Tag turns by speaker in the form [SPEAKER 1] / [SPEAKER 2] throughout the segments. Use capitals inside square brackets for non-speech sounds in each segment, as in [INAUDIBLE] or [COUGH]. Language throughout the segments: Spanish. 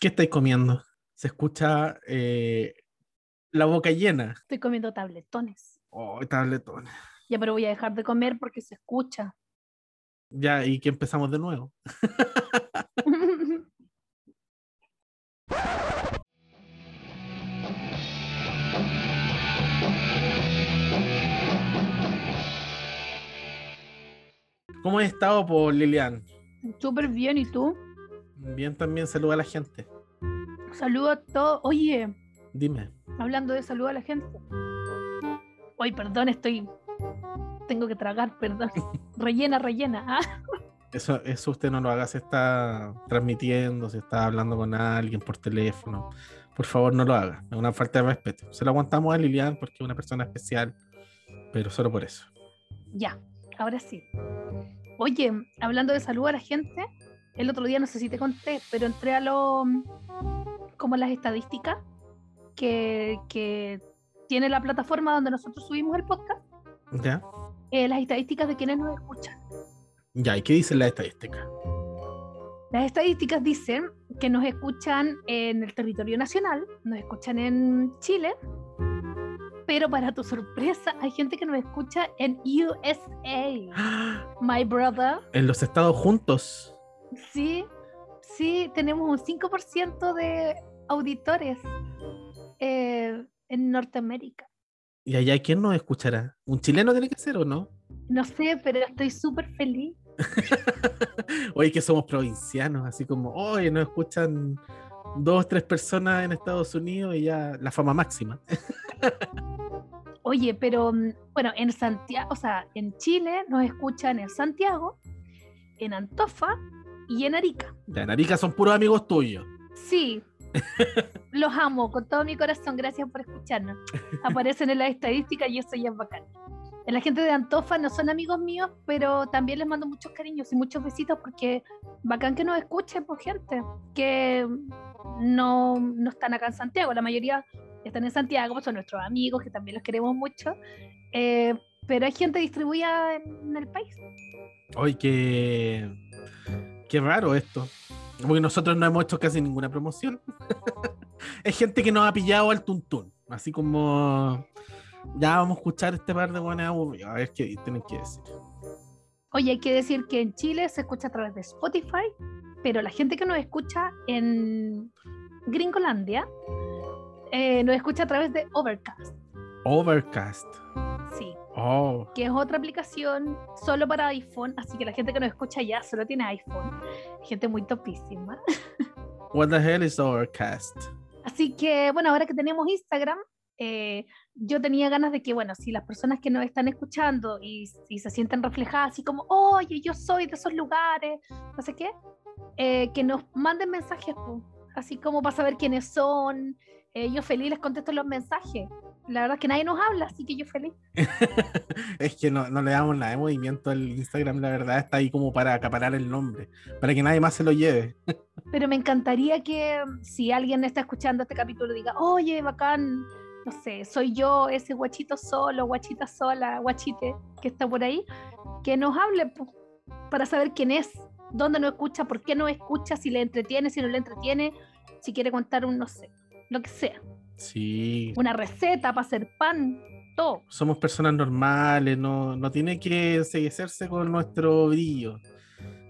[SPEAKER 1] ¿Qué estáis comiendo? Se escucha eh, la boca llena.
[SPEAKER 2] Estoy comiendo tabletones.
[SPEAKER 1] Oh, tabletón.
[SPEAKER 2] Ya, pero voy a dejar de comer porque se escucha.
[SPEAKER 1] Ya, y que empezamos de nuevo. [LAUGHS] ¿Cómo has estado, por Lilian?
[SPEAKER 2] Súper bien, ¿y tú?
[SPEAKER 1] Bien, también saluda a la gente.
[SPEAKER 2] Saludo a todos. Oye,
[SPEAKER 1] Dime.
[SPEAKER 2] hablando de salud a la gente. Oye, perdón, estoy. Tengo que tragar, perdón. [LAUGHS] Rellena, rellena. Ah,
[SPEAKER 1] Eso, eso usted no lo haga, se está transmitiendo, se está hablando con alguien por teléfono. Por favor, no lo haga. Es una falta de respeto. Se lo aguantamos a Lilian porque es una persona especial, pero solo por eso.
[SPEAKER 2] Ya, ahora sí. Oye, hablando de salud a la gente, el otro día no sé si te conté, pero entré a lo. como las estadísticas que, que tiene la plataforma donde nosotros subimos el podcast,
[SPEAKER 1] ¿Ya?
[SPEAKER 2] eh, las estadísticas de quienes nos escuchan.
[SPEAKER 1] Ya, ¿y qué dice la estadística?
[SPEAKER 2] Las estadísticas dicen que nos escuchan en el territorio nacional, nos escuchan en Chile, pero para tu sorpresa hay gente que nos escucha en USA. [GASPS] My brother,
[SPEAKER 1] En los estados juntos.
[SPEAKER 2] Sí, sí, tenemos un 5% de auditores eh, en Norteamérica.
[SPEAKER 1] ¿Y allá quién nos escuchará? ¿Un chileno tiene que ser o no?
[SPEAKER 2] No sé, pero estoy súper feliz. [LAUGHS]
[SPEAKER 1] Oye, que somos provincianos, así como, oye, nos escuchan dos, tres personas en Estados Unidos y ya la fama máxima. [LAUGHS]
[SPEAKER 2] Oye, pero mm, bueno, en Santiago, o sea, en Chile nos escuchan en Santiago, en Antofa y en Arica.
[SPEAKER 1] Ya, en Arica son puros amigos tuyos.
[SPEAKER 2] Sí, [LAUGHS] los amo con todo mi corazón. Gracias por escucharnos. Aparecen en las estadísticas y eso ya es bacán. La gente de Antofa no son amigos míos, pero también les mando muchos cariños y muchos besitos porque bacán que nos escuchen por gente que no, no están acá en Santiago. La mayoría están en Santiago, son nuestros amigos que también los queremos mucho. Eh, pero hay gente distribuida en el país.
[SPEAKER 1] Oye, qué, qué raro esto. Porque nosotros no hemos hecho casi ninguna promoción. [LAUGHS] es gente que nos ha pillado al tuntún. Así como, ya vamos a escuchar este par de buenas. A ver qué tienen que decir.
[SPEAKER 2] Oye, hay que decir que en Chile se escucha a través de Spotify, pero la gente que nos escucha en Gringolandia eh, nos escucha a través de Overcast.
[SPEAKER 1] Overcast.
[SPEAKER 2] Sí,
[SPEAKER 1] Oh,
[SPEAKER 2] que es otra aplicación solo para iPhone, así que la gente que nos escucha ya solo tiene iPhone. Gente muy topísima. [LAUGHS]
[SPEAKER 1] what the hell is Overcast?
[SPEAKER 2] Así que, bueno, ahora que tenemos Instagram, eh, yo tenía ganas de que, bueno, si las personas que nos están escuchando y, y se sienten reflejadas, así como, oye, yo soy de esos lugares, no sé qué, eh, que nos manden mensajes, po, así como para saber quiénes son. Eh, yo feliz les contesto los mensajes. La verdad es que nadie nos habla, así que yo feliz. [LAUGHS]
[SPEAKER 1] es que no, no le damos nada de movimiento al Instagram, la verdad está ahí como para acaparar el nombre, para que nadie más se lo lleve.
[SPEAKER 2] Pero me encantaría que mm, si alguien está escuchando este capítulo diga, oye, bacán, no sé, soy yo, ese guachito solo, guachita sola, guachite que está por ahí, que nos hable para saber quién es, dónde nos escucha, por qué nos escucha, si le entretiene, si no le entretiene, si quiere contar un, no sé, lo que sea,
[SPEAKER 1] Sí,
[SPEAKER 2] una receta para hacer pan, todo.
[SPEAKER 1] somos personas normales, no, no tiene que enseguecerse con nuestro brillo.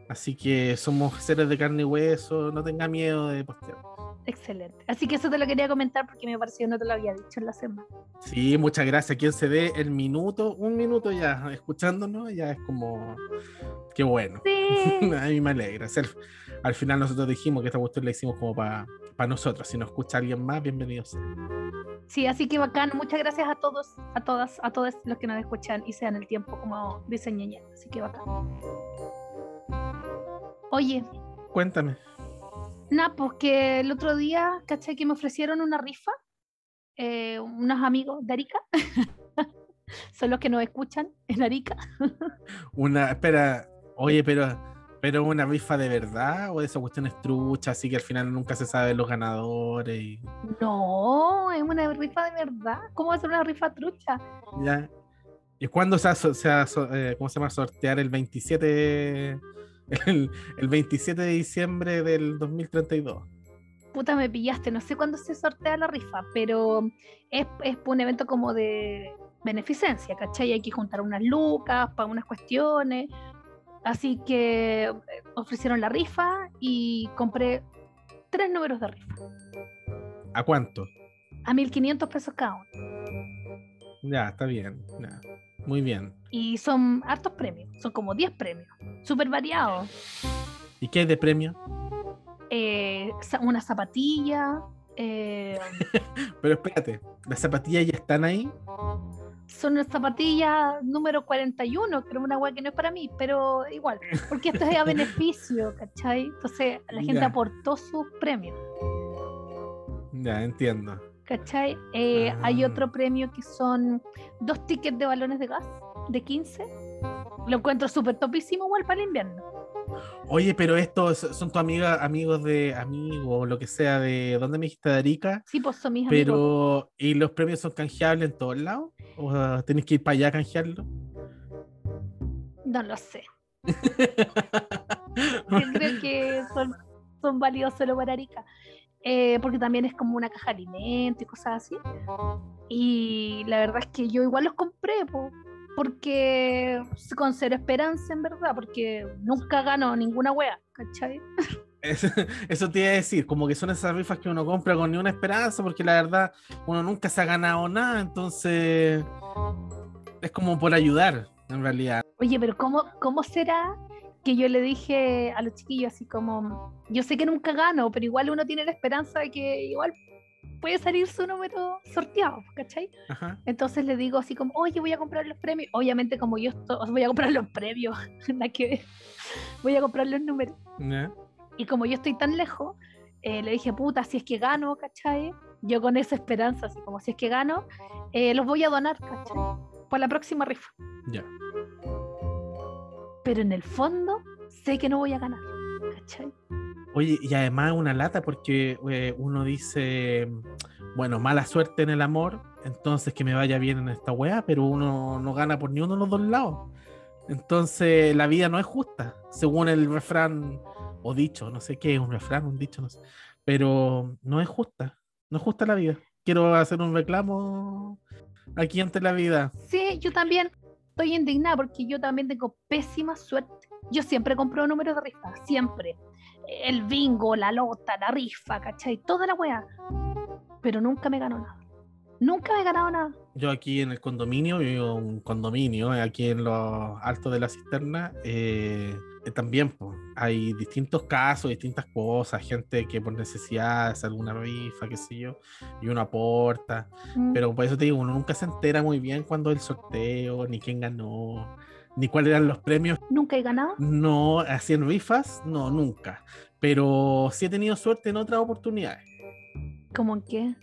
[SPEAKER 1] Así que somos seres de carne y hueso, no tenga miedo de postear.
[SPEAKER 2] Excelente. Así que eso te lo quería comentar porque me pareció que no te lo había dicho en la semana.
[SPEAKER 1] Sí, muchas gracias. Quien se dé el minuto, un minuto ya escuchándonos, ya es como, qué bueno.
[SPEAKER 2] Sí. [LAUGHS]
[SPEAKER 1] A mí me alegra. Al, al final nosotros dijimos que esta cuestión la hicimos como para nosotros. Si nos escucha alguien más, bienvenidos.
[SPEAKER 2] Sí, así que bacán. Muchas gracias a todos, a todas, a todos los que nos escuchan y sean el tiempo como diseñé Así que bacán. Oye,
[SPEAKER 1] Cuéntame.
[SPEAKER 2] nada, pues que el otro día, ¿cachai? Que me ofrecieron una rifa. eh, unos amigos de Arica. [LAUGHS] Son los que nos escuchan en Arica. [LAUGHS]
[SPEAKER 1] Una, espera, oye, pero, pero una rifa de verdad o de esas cuestiones truchas, así que al final nunca se sabe los ganadores y
[SPEAKER 2] No, es una rifa de verdad. ¿Cómo va a ser una rifa trucha?
[SPEAKER 1] ya. ¿Y cuándo se va, a so- se eh, ¿cómo se llama? sortear el 27 [LAUGHS] el, el 27 de diciembre del 2032?
[SPEAKER 2] puta, me pillaste, no sé cuándo se sortea la rifa, pero es, es un evento como de beneficencia, ¿cachai? Hay que juntar unas lucas para unas cuestiones. Así que eh, ofrecieron la rifa y compré tres números de rifa.
[SPEAKER 1] ¿A cuánto?
[SPEAKER 2] A 1500 pesos cada uno.
[SPEAKER 1] Ya, está bien. ya, Muy bien.
[SPEAKER 2] Y son hartos premios, son como 10 premios, súper variados.
[SPEAKER 1] ¿Y qué hay de premio?
[SPEAKER 2] Eh, una zapatilla, eh, [LAUGHS]
[SPEAKER 1] Pero espérate, ¿las zapatillas ya están ahí?
[SPEAKER 2] Son unas zapatillas número 41, que era una weá que no es para mí, pero igual, porque esto es a [LAUGHS] beneficio, ¿cachai? Entonces la gente
[SPEAKER 1] Ya.
[SPEAKER 2] aportó sus premios,
[SPEAKER 1] Ya, entiendo.
[SPEAKER 2] ¿cachai? Eh, Hay
[SPEAKER 1] Ah.
[SPEAKER 2] otro premio que son dos tickets de balones de gas de 15. Lo encuentro súper topísimo igual para el invierno.
[SPEAKER 1] Oye, pero estos son tus amigas, amigos de amigos, lo que sea, de ¿dónde me dijiste de Arica?
[SPEAKER 2] Sí, pues son mis amigos.
[SPEAKER 1] Pero, ¿y los premios son canjeables en todos lados? ¿O uh, tenés que ir para allá a canjearlo?
[SPEAKER 2] No lo sé. [LAUGHS] Yo creo que son, son válidos solo para Arica. Eh, porque también es como una caja de alimentos y cosas así. Y la verdad es que yo igual los compré, po, porque con cero esperanza, en verdad, porque nunca gano ninguna wea, ¿cachai?
[SPEAKER 1] Eso, [LAUGHS] eso te iba a decir, como que son esas rifas que uno compra con ni una esperanza, porque la verdad uno nunca se ha ganado nada, entonces es como por ayudar, en realidad.
[SPEAKER 2] Oye, pero ¿cómo, ¿cómo será que yo le dije a los chiquillos así como, yo sé que nunca gano, pero igual uno tiene la esperanza de que igual puede salir su número sorteado, ¿cachai?
[SPEAKER 1] Ajá.
[SPEAKER 2] Entonces le digo así como, oye, voy a comprar los premios. Obviamente como yo estoy, voy a comprar los premios, [LAUGHS] nada que. Voy a comprar los números. Y como yo estoy tan lejos, eh, le dije, puta, si es que gano, ¿cachai? Yo con esa esperanza, así como si es que gano, eh, los voy a donar, ¿cachai? Para la próxima rifa.
[SPEAKER 1] Ya.
[SPEAKER 2] Pero en el fondo sé que no voy a ganar, ¿cachai?
[SPEAKER 1] Oye, y además una lata porque eh, uno dice, bueno, mala suerte en el amor, entonces que me vaya bien en esta weá, pero uno no gana por ni uno de los dos lados. Entonces la vida no es justa, según el refrán o dicho, no sé qué es un refrán, un dicho, no sé, pero no es justa, no es justa la vida. Quiero hacer un reclamo aquí ante la vida.
[SPEAKER 2] Sí, yo también estoy indignada porque yo también tengo pésima suerte. Yo siempre compro números de rifa, siempre. El bingo, la lota, la rifa, ¿cachai? Toda la weá. Pero nunca me ganó nada. Nunca me he ganado nada.
[SPEAKER 1] Yo aquí en el condominio, vivo en un condominio, eh, aquí en los altos de la cisterna, eh, eh, también po, hay distintos casos, distintas cosas, gente que por necesidad hace alguna rifa, qué sé yo, y uno aporta,
[SPEAKER 2] Mm.
[SPEAKER 1] pero por eso te digo, uno nunca se entera muy bien cuándo es el sorteo, ni quién ganó, ni cuáles eran los premios.
[SPEAKER 2] Nunca he ganado.
[SPEAKER 1] No, así en rifas, no, nunca, pero sí he tenido suerte en otras oportunidades.
[SPEAKER 2] ¿Cómo en qué?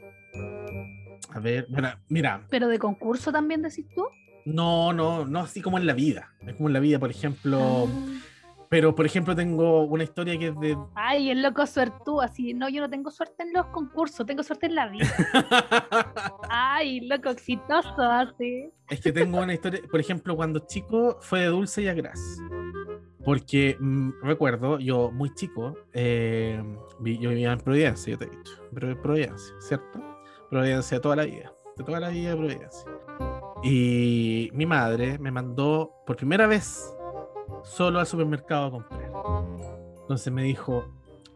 [SPEAKER 1] A ver, bueno, mira,
[SPEAKER 2] ¿Pero de concurso también decís tú?
[SPEAKER 1] No, no, no así como en la vida. Es como en la vida, por ejemplo.
[SPEAKER 2] Ah.
[SPEAKER 1] Pero, por ejemplo, tengo una historia que es de.
[SPEAKER 2] Ay, el loco suertú, así. No, yo no tengo suerte en los concursos, tengo suerte en la vida. [LAUGHS] Ay, loco exitoso, así.
[SPEAKER 1] es que tengo una historia. Por ejemplo, cuando chico fue de dulce y a gras. Porque mm, recuerdo, yo muy chico, eh, vi- yo vivía en Providencia, yo te he dicho. Pero Providencia, ¿cierto? Providencia toda la vida. De toda la vida de Providencia. Y mi madre me mandó por primera vez solo al supermercado a comprar. Entonces me dijo,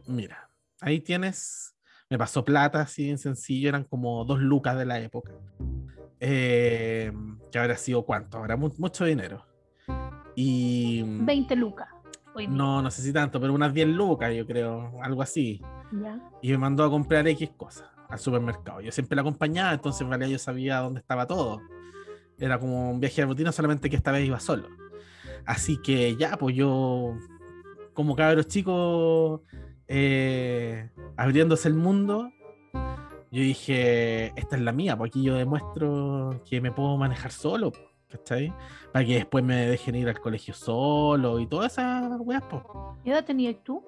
[SPEAKER 1] mira, ahí tienes, me pasó plata así bien sencillo, eran como dos lucas de la época. Eh, que habrá sido cuánto, habrá mu- mucho dinero. Y
[SPEAKER 2] 20 lucas.
[SPEAKER 1] No, no sé si tanto, pero unas 10 lucas, yo creo, algo así.
[SPEAKER 2] Ya.
[SPEAKER 1] Y me mandó a comprar X cosas al supermercado. Yo siempre la acompañaba, entonces en realidad yo sabía dónde estaba todo. Era como un viaje de rutina, solamente que esta vez iba solo. Así que ya, pues yo, como cabros chicos, eh, abriéndose el mundo, yo dije, esta es la mía, porque aquí yo demuestro que me puedo manejar solo, ¿cachai? Para que después me dejen ir al colegio solo y todas esas weas, pues.
[SPEAKER 2] ¿Qué edad tenías tú?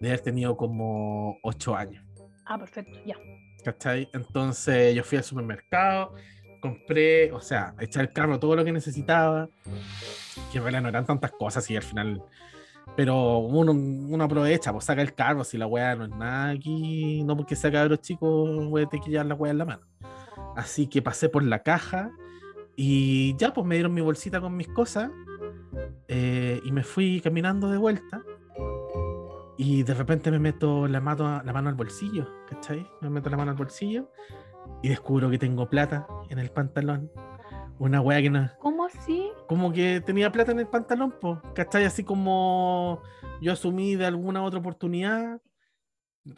[SPEAKER 1] De haber tenido como 8 años.
[SPEAKER 2] Ah, perfecto, ya.
[SPEAKER 1] ¿Cachai? Entonces yo fui al supermercado, compré, o sea, eché al carro todo lo que necesitaba, que en no eran tantas cosas y al final Pero uno, uno aprovecha, pues saca el carro, si la weá no es nada aquí, no porque sea cabros chicos, voy a tener que llevar la weá en la mano. Así que pasé por la caja y ya, pues me dieron mi bolsita con mis cosas eh, y me fui caminando de vuelta. Y de repente me meto la mano, la mano al bolsillo, ¿cachai? Me meto la mano al bolsillo y descubro que tengo plata en el pantalón. Una weá que no.
[SPEAKER 2] ¿Cómo así?
[SPEAKER 1] Como que tenía plata en el pantalón, po, ¿cachai? Así como yo asumí de alguna otra oportunidad.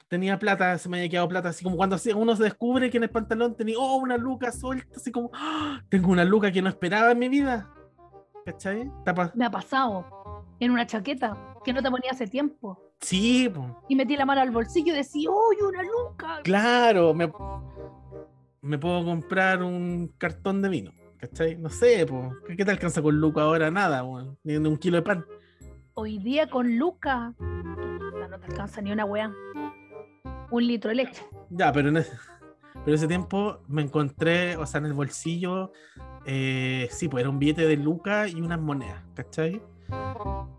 [SPEAKER 1] Tenía plata, se me había quedado plata, así como cuando uno se descubre que en el pantalón tenía, oh, una luca suelta, así como, ¡ah! tengo una luca que no esperaba en mi vida. ¿Cachai?
[SPEAKER 2] Me ha pasado en una chaqueta que no te ponía hace tiempo.
[SPEAKER 1] Sí, po.
[SPEAKER 2] Y metí la mano al bolsillo y decía, ¡Uy, una luca!
[SPEAKER 1] Claro, me, me puedo comprar un cartón de vino, ¿cachai? No sé, po. ¿qué, te alcanza con Luca ahora? Nada, ni un kilo de pan.
[SPEAKER 2] Hoy día con luca no te alcanza ni una weá. Un litro de leche.
[SPEAKER 1] Ya, pero en ese, pero ese tiempo me encontré, o sea, en el bolsillo, eh, sí, pues era un billete de Luca y unas monedas, ¿cachai?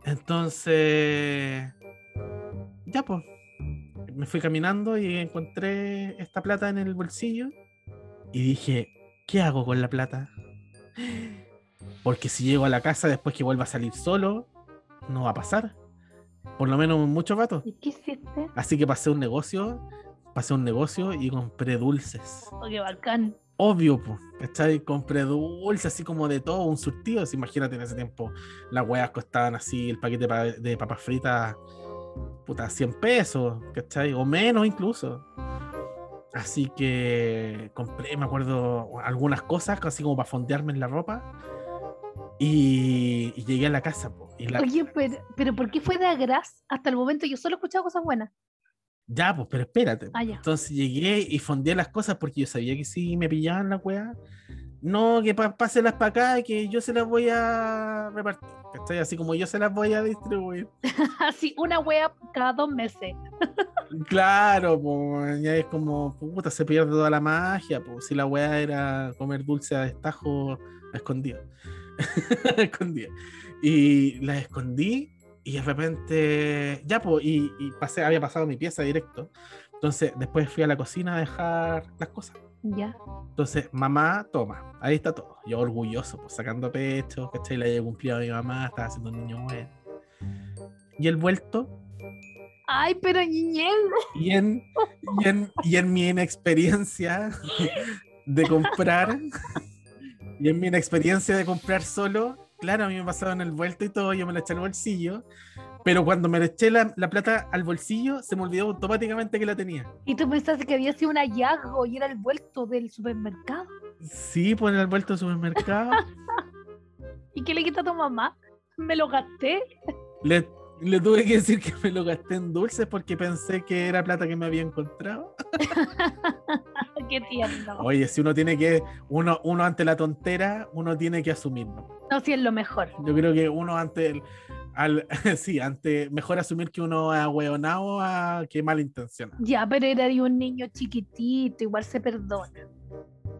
[SPEAKER 1] Entonces, ya, pues, me fui caminando y encontré esta plata en el bolsillo y dije, ¿qué hago con la plata? Porque si llego a la casa después que vuelva a salir solo, no va a pasar. Por lo menos mucho rato.
[SPEAKER 2] ¿Y qué hiciste?
[SPEAKER 1] Así que pasé un negocio, pasé un negocio y compré dulces.
[SPEAKER 2] Oh, qué bacán.
[SPEAKER 1] Obvio, pues, ¿cachai? Compré dulces así como de todo, un surtido. así, imagínate en ese tiempo, las hueas costaban así, el paquete pa- de papas fritas, puta, 100 pesos, ¿cachai? O menos incluso. Así que compré, me acuerdo, algunas cosas, así como para fondearme en la ropa. Y, y llegué a la casa, po, y la,
[SPEAKER 2] Oye, pero, pero ¿por qué fue de agraz? Hasta el momento yo solo he escuchado cosas buenas.
[SPEAKER 1] Ya, pues, pero espérate.
[SPEAKER 2] Ah.
[SPEAKER 1] Entonces llegué y fondeé las cosas porque yo sabía que si me pillaban la weá, no, que páselas para acá y que yo se las voy a repartir. ¿Cachai? Así como yo se las voy a distribuir. [LAUGHS]
[SPEAKER 2] Así, una wea cada dos meses.
[SPEAKER 1] Claro, pues ya es como, puta, se pierde toda la magia. Pues si la weá era comer dulce a destajo a escondido. [LAUGHS] A escondido. Y las escondí y de repente, ya, pues, y, y pasé, había pasado mi pieza directo. Entonces, después fui a la cocina a dejar las cosas.
[SPEAKER 2] Ya.
[SPEAKER 1] Entonces, mamá, toma, ahí está todo. Yo orgulloso, pues sacando pecho, ¿cachai? Le había cumplido a mi mamá, estaba haciendo un niño bueno. Y el vuelto,
[SPEAKER 2] Ay, pero niñez.
[SPEAKER 1] y en, y en, y en mi inexperiencia de comprar, [LAUGHS] y en mi inexperiencia de comprar solo, claro, a mí me pasaba en el vuelto y todo, yo me lo eché al bolsillo, pero cuando me le eché la, la plata al bolsillo, se me olvidó automáticamente que la tenía.
[SPEAKER 2] Y tú pensaste que había sido un hallazgo y era el vuelto del supermercado.
[SPEAKER 1] Sí, pues en el vuelto del supermercado. [LAUGHS]
[SPEAKER 2] ¿Y qué le quita a tu mamá? Me lo gasté.
[SPEAKER 1] Le, le tuve que decir que me lo gasté en dulces porque pensé que era plata que me había encontrado. [LAUGHS]
[SPEAKER 2] qué tierno.
[SPEAKER 1] Oye, si uno tiene que, uno, uno ante la tontera, uno tiene que asumirlo.
[SPEAKER 2] No, sí es lo mejor.
[SPEAKER 1] Yo creo que uno ante el, al, [LAUGHS] sí, ante, mejor asumir que uno es ahueonado a que malintencionado.
[SPEAKER 2] Ya, pero era de un niño chiquitito, igual se perdona.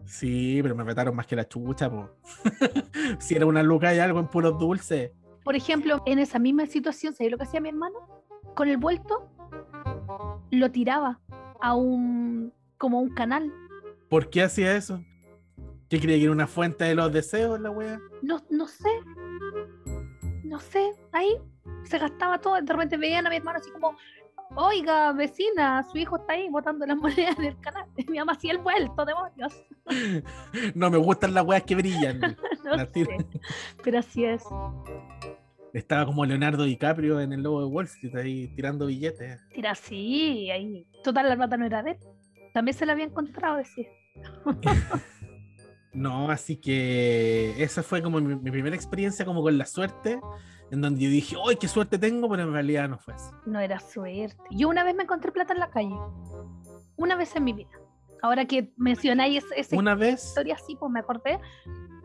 [SPEAKER 1] Sí, pero me retaron más que la chucha, po. [LAUGHS] si era una luca y algo en puros dulces.
[SPEAKER 2] Por ejemplo, en esa misma situación, ¿sabes lo que hacía mi hermano? Con el vuelto, lo tiraba a un, como a un canal.
[SPEAKER 1] ¿Por qué hacía eso? ¿Qué creía que era una fuente de los deseos la wea?
[SPEAKER 2] No, no sé. No sé. Ahí se gastaba todo. De repente veían a mi hermano así como, oiga, vecina, su hijo está ahí botando las [LAUGHS] monedas del canal. [LAUGHS] Mi mamá hacía el vuelto, demonios. [LAUGHS]
[SPEAKER 1] No me gustan las weas que brillan.
[SPEAKER 2] No sé. Pero así es.
[SPEAKER 1] Estaba como Leonardo DiCaprio en el lobo de Wall Street ahí tirando billetes.
[SPEAKER 2] Tira así, ahí. Total, la plata no era de él. También se la había encontrado, decía.
[SPEAKER 1] No, así que esa fue como mi, mi primera experiencia como con la suerte, en donde yo dije, ¡ay, qué suerte tengo! Pero en realidad no fue así.
[SPEAKER 2] No era suerte. Yo una vez me encontré plata en la calle. Una vez en mi vida. Ahora que mencionáis esa,
[SPEAKER 1] Una vez,
[SPEAKER 2] historia así, pues me acordé.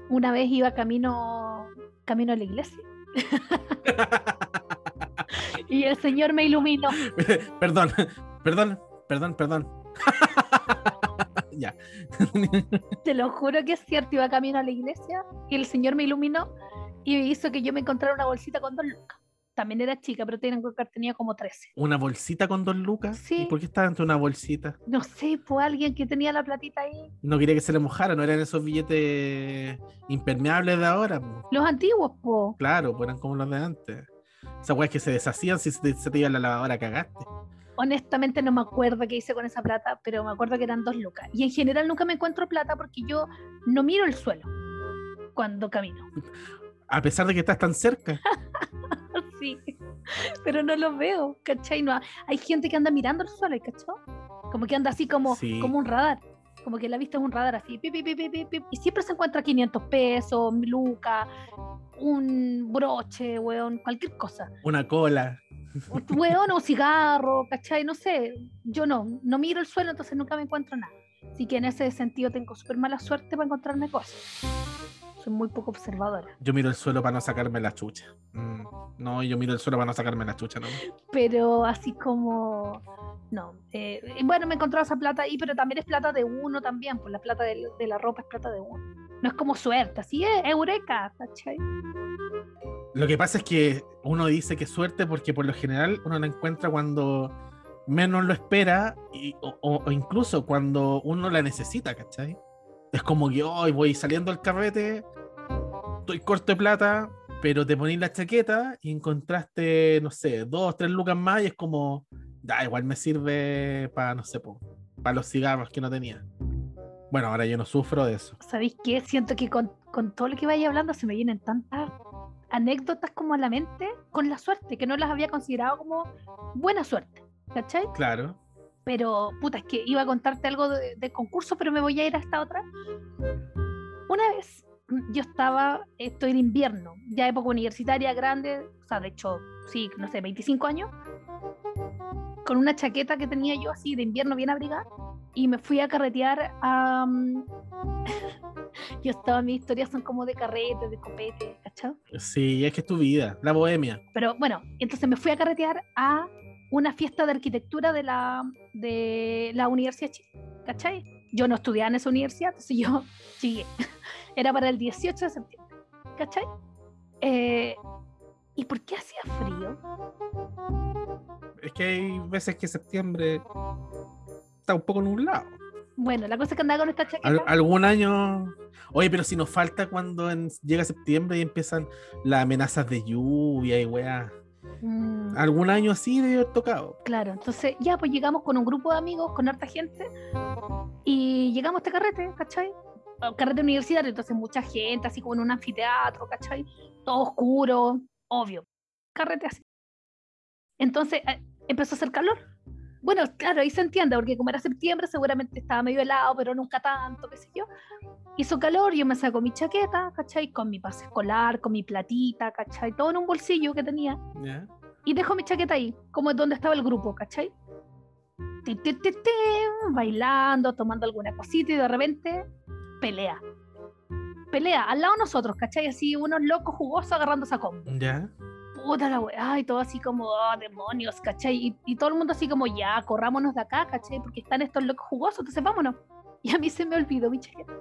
[SPEAKER 2] Una vez iba camino, camino a la iglesia. [LAUGHS] y el Señor me iluminó. [LAUGHS]
[SPEAKER 1] perdón, perdón, perdón, perdón. [LAUGHS] ya. [LAUGHS]
[SPEAKER 2] Te lo juro que es cierto. Iba camino a la iglesia y el Señor me iluminó y hizo que yo me encontrara una bolsita con dos lucas. también era chica, pero tenía, como 13.
[SPEAKER 1] ¿Una bolsita con dos lucas?
[SPEAKER 2] Sí.
[SPEAKER 1] ¿Y por qué estaba dentro de una bolsita?
[SPEAKER 2] No sé, pues alguien que tenía la platita ahí.
[SPEAKER 1] No quería que se le mojara, no eran esos billetes impermeables de ahora. po.
[SPEAKER 2] Los antiguos, po.
[SPEAKER 1] Claro, pues eran como los de antes. Esas weas que se deshacían si se te, se te iba la lavadora, cagaste.
[SPEAKER 2] Honestamente no me acuerdo qué hice con esa plata, pero me acuerdo que eran dos lucas. Y en general nunca me encuentro plata porque yo no miro el suelo cuando camino.
[SPEAKER 1] A pesar de que estás tan cerca. [LAUGHS]
[SPEAKER 2] Sí, pero no los veo, ¿cachai? No, hay gente que anda mirando el suelo, ¿cachai? Como que anda así como,
[SPEAKER 1] Sí.
[SPEAKER 2] como un radar. Como que la vista es un radar así. pi, pi, pi, pi, pi, pi, y siempre se encuentra 500 pesos, lucas, un broche, weón, cualquier cosa.
[SPEAKER 1] Una cola. [LAUGHS]
[SPEAKER 2] Weón, o cigarro, ¿cachai? No sé. Yo no, no miro el suelo, entonces nunca me encuentro nada. Así que en ese sentido tengo súper mala suerte para encontrarme cosas. Soy muy poco observadora.
[SPEAKER 1] Yo miro el suelo para no sacarme la chucha. Mm, No, yo miro el suelo para no sacarme la chucha, ¿no?
[SPEAKER 2] pero así como no eh, bueno me encontraba esa plata ahí pero también es plata de uno también pues la plata del- de, la ropa es plata de uno no es como suerte así es eureka ¿cachai?
[SPEAKER 1] Lo que pasa es que uno dice que suerte porque por lo general uno la encuentra cuando menos lo espera y- o, incluso cuando uno la necesita, ¿cachai? Es como que hoy voy saliendo del carrete, estoy corto de plata, pero te ponís la chaqueta y encontraste, no sé, dos, tres lucas más y es como, da, igual me sirve para, no sé, para los cigarros que no tenía. Bueno, ahora yo no sufro de eso.
[SPEAKER 2] ¿sabéis qué? siento que con, con todo lo que vaya hablando se me vienen tantas anécdotas como a la mente con la suerte que no las había considerado como buena suerte ¿cachai?
[SPEAKER 1] Claro.
[SPEAKER 2] pero puta, es que iba a contarte algo de, de concurso, pero me voy a ir a esta otra. Una vez mm, yo estaba, estoy en invierno, ya época universitaria grande, o sea, de hecho, sí, no sé, 25 años, con una chaqueta que tenía yo así de invierno bien abrigada, y me fui a carretear a... mm, [LAUGHS] yo estaba, mis historias son como de carrete, de copete, ¿cachai?
[SPEAKER 1] Sí, es que es tu vida, la bohemia.
[SPEAKER 2] Pero bueno, entonces me fui a carretear a una fiesta de arquitectura de la, de la Universidad de Chile, ¿cachai? Yo no estudiaba en esa universidad, entonces yo [LAUGHS] llegué. Era para el 18 de septiembre, ¿cachai? Eh, ¿Y por qué hacía frío?
[SPEAKER 1] Es que hay veces que septiembre está un poco nublado.
[SPEAKER 2] Bueno, la cosa es que andaba con esta chaqueta.
[SPEAKER 1] Al- algún año. Oye, pero si nos falta cuando en- llega septiembre y empiezan las amenazas de lluvia y weá.
[SPEAKER 2] Mm,
[SPEAKER 1] Algún año así debe haber tocado.
[SPEAKER 2] claro, entonces ya pues llegamos con un grupo de amigos, con harta gente, y llegamos a este carrete, ¿cachai? Ah, Carrete universitario, entonces mucha gente, así como en un anfiteatro, ¿cachai? Todo oscuro, obvio. Carrete así. Entonces eh, empezó a hacer calor. Bueno, claro, ahí se entiende, porque como era septiembre, seguramente estaba medio helado, pero nunca tanto, qué sé yo. Hizo calor, yo me saco mi chaqueta, ¿cachai? Con mi pase escolar, con mi platita, ¿cachai? Todo en un bolsillo que tenía
[SPEAKER 1] ¿ya?
[SPEAKER 2] y dejo mi chaqueta ahí, como es donde estaba el grupo, ¿cachai? Ti, ti, ti, ti, bailando, tomando alguna cosita y de repente pelea. Pelea al lado de nosotros, ¿cachai? Así unos locos jugosos agarrándose a combo.
[SPEAKER 1] ¿Ya?
[SPEAKER 2] Puta la weá, y todo así como, oh, demonios, ¿cachai? Y, y todo el mundo así como, ya, corrámonos de acá, ¿cachai? Porque están estos locos jugosos, entonces vámonos. [LAUGHS] Y a mí se me olvidó mi chaqueta.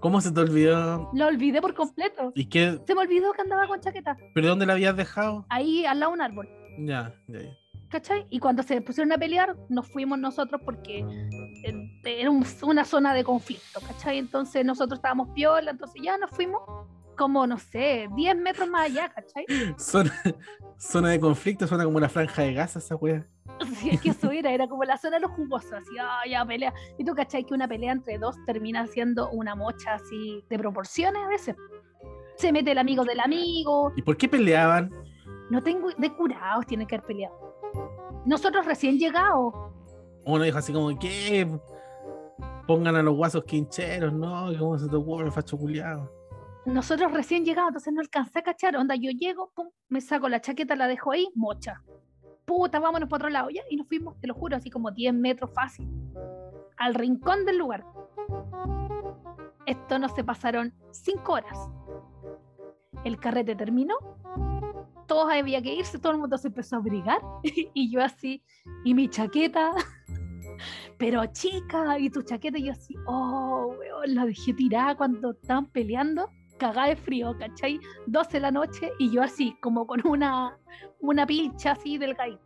[SPEAKER 1] ¿Cómo se te olvidó?
[SPEAKER 2] Lo olvidé por completo.
[SPEAKER 1] ¿Y qué?
[SPEAKER 2] Se me olvidó que andaba con chaqueta.
[SPEAKER 1] ¿Pero dónde la habías dejado?
[SPEAKER 2] Ahí al lado de un árbol.
[SPEAKER 1] Ya, ya, ya.
[SPEAKER 2] ¿cachai? Y cuando se pusieron a pelear, nos fuimos nosotros porque eh, era un- una zona de conflicto, ¿cachai? Entonces nosotros estábamos piola, entonces ya nos fuimos como, no sé, 10 metros más allá, ¿cachai? [LAUGHS]
[SPEAKER 1] Zona, zona de conflicto, suena como una franja de gas esa wea. [LAUGHS]
[SPEAKER 2] Sí, es que eso era, era como la zona de los jugosos, así, ah, ya pelea. Y tú, ¿cachai? Que una pelea entre dos termina siendo una mocha así de proporciones a veces. Se mete el amigo del amigo,
[SPEAKER 1] ¿Y por qué peleaban?
[SPEAKER 2] no tengo, de curados tienen que haber peleado. Nosotros recién llegados,
[SPEAKER 1] Uno dijo así como, ¿qué? Pongan a los guasos quincheros, ¿no? ¿Cómo se te ocurre, facho culiado?
[SPEAKER 2] Nosotros recién llegados, entonces no alcancé a cachar, onda, yo llego, pum, me saco la chaqueta, la dejo ahí, mocha. Puta, vámonos para otro lado, ya, y nos fuimos, te lo juro, así como 10 metros fácil, al rincón del lugar. Esto no se pasaron 5 horas. El carrete terminó, todos había que irse, todo el mundo se empezó a abrigar, [LAUGHS] y yo así, y mi chaqueta, [LAUGHS] pero chica, y tu chaqueta, y yo así, oh, weón, la dejé tirada cuando estaban peleando cagada de frío, ¿cachai? 12 de la noche y yo así, como con una, una pilcha así del gay.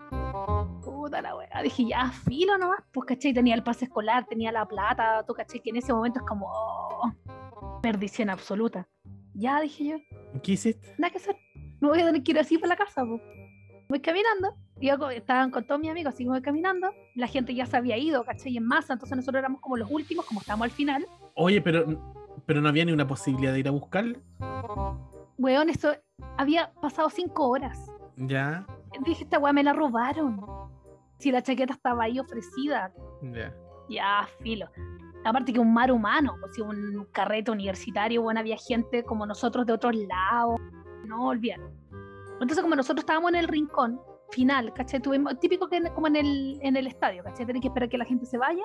[SPEAKER 2] Puta la wea. Dije, ya, filo nomás. Pues, ¿cachai? Tenía el pase escolar, tenía la plata, tú, ¿cachai? Que en ese momento es como oh, perdición absoluta. Ya, dije yo,
[SPEAKER 1] ¿Qué hiciste?
[SPEAKER 2] nada que hacer. Me voy a tener que ir así para la casa, pues. Voy caminando. Yo estaban con todos mis amigos, así voy caminando. La gente ya se había ido, ¿cachai? En masa, entonces nosotros éramos como los últimos, como estábamos al final.
[SPEAKER 1] Oye, pero, pero no había ni una posibilidad de ir a buscarle.
[SPEAKER 2] Weón, eso había pasado cinco horas.
[SPEAKER 1] Ya,
[SPEAKER 2] Dije, esta weá me la robaron. Si la chaqueta estaba ahí ofrecida,
[SPEAKER 1] ya.
[SPEAKER 2] ya, filo. Aparte que un mar humano, pues si un carrete universitario, bueno, había gente como nosotros de otros lados. No, olvidar. Entonces, como nosotros estábamos en el rincón final, ¿cachai? Tuvimos, típico que en- como en el, en el estadio, ¿cachai? Tenés que esperar que la gente se vaya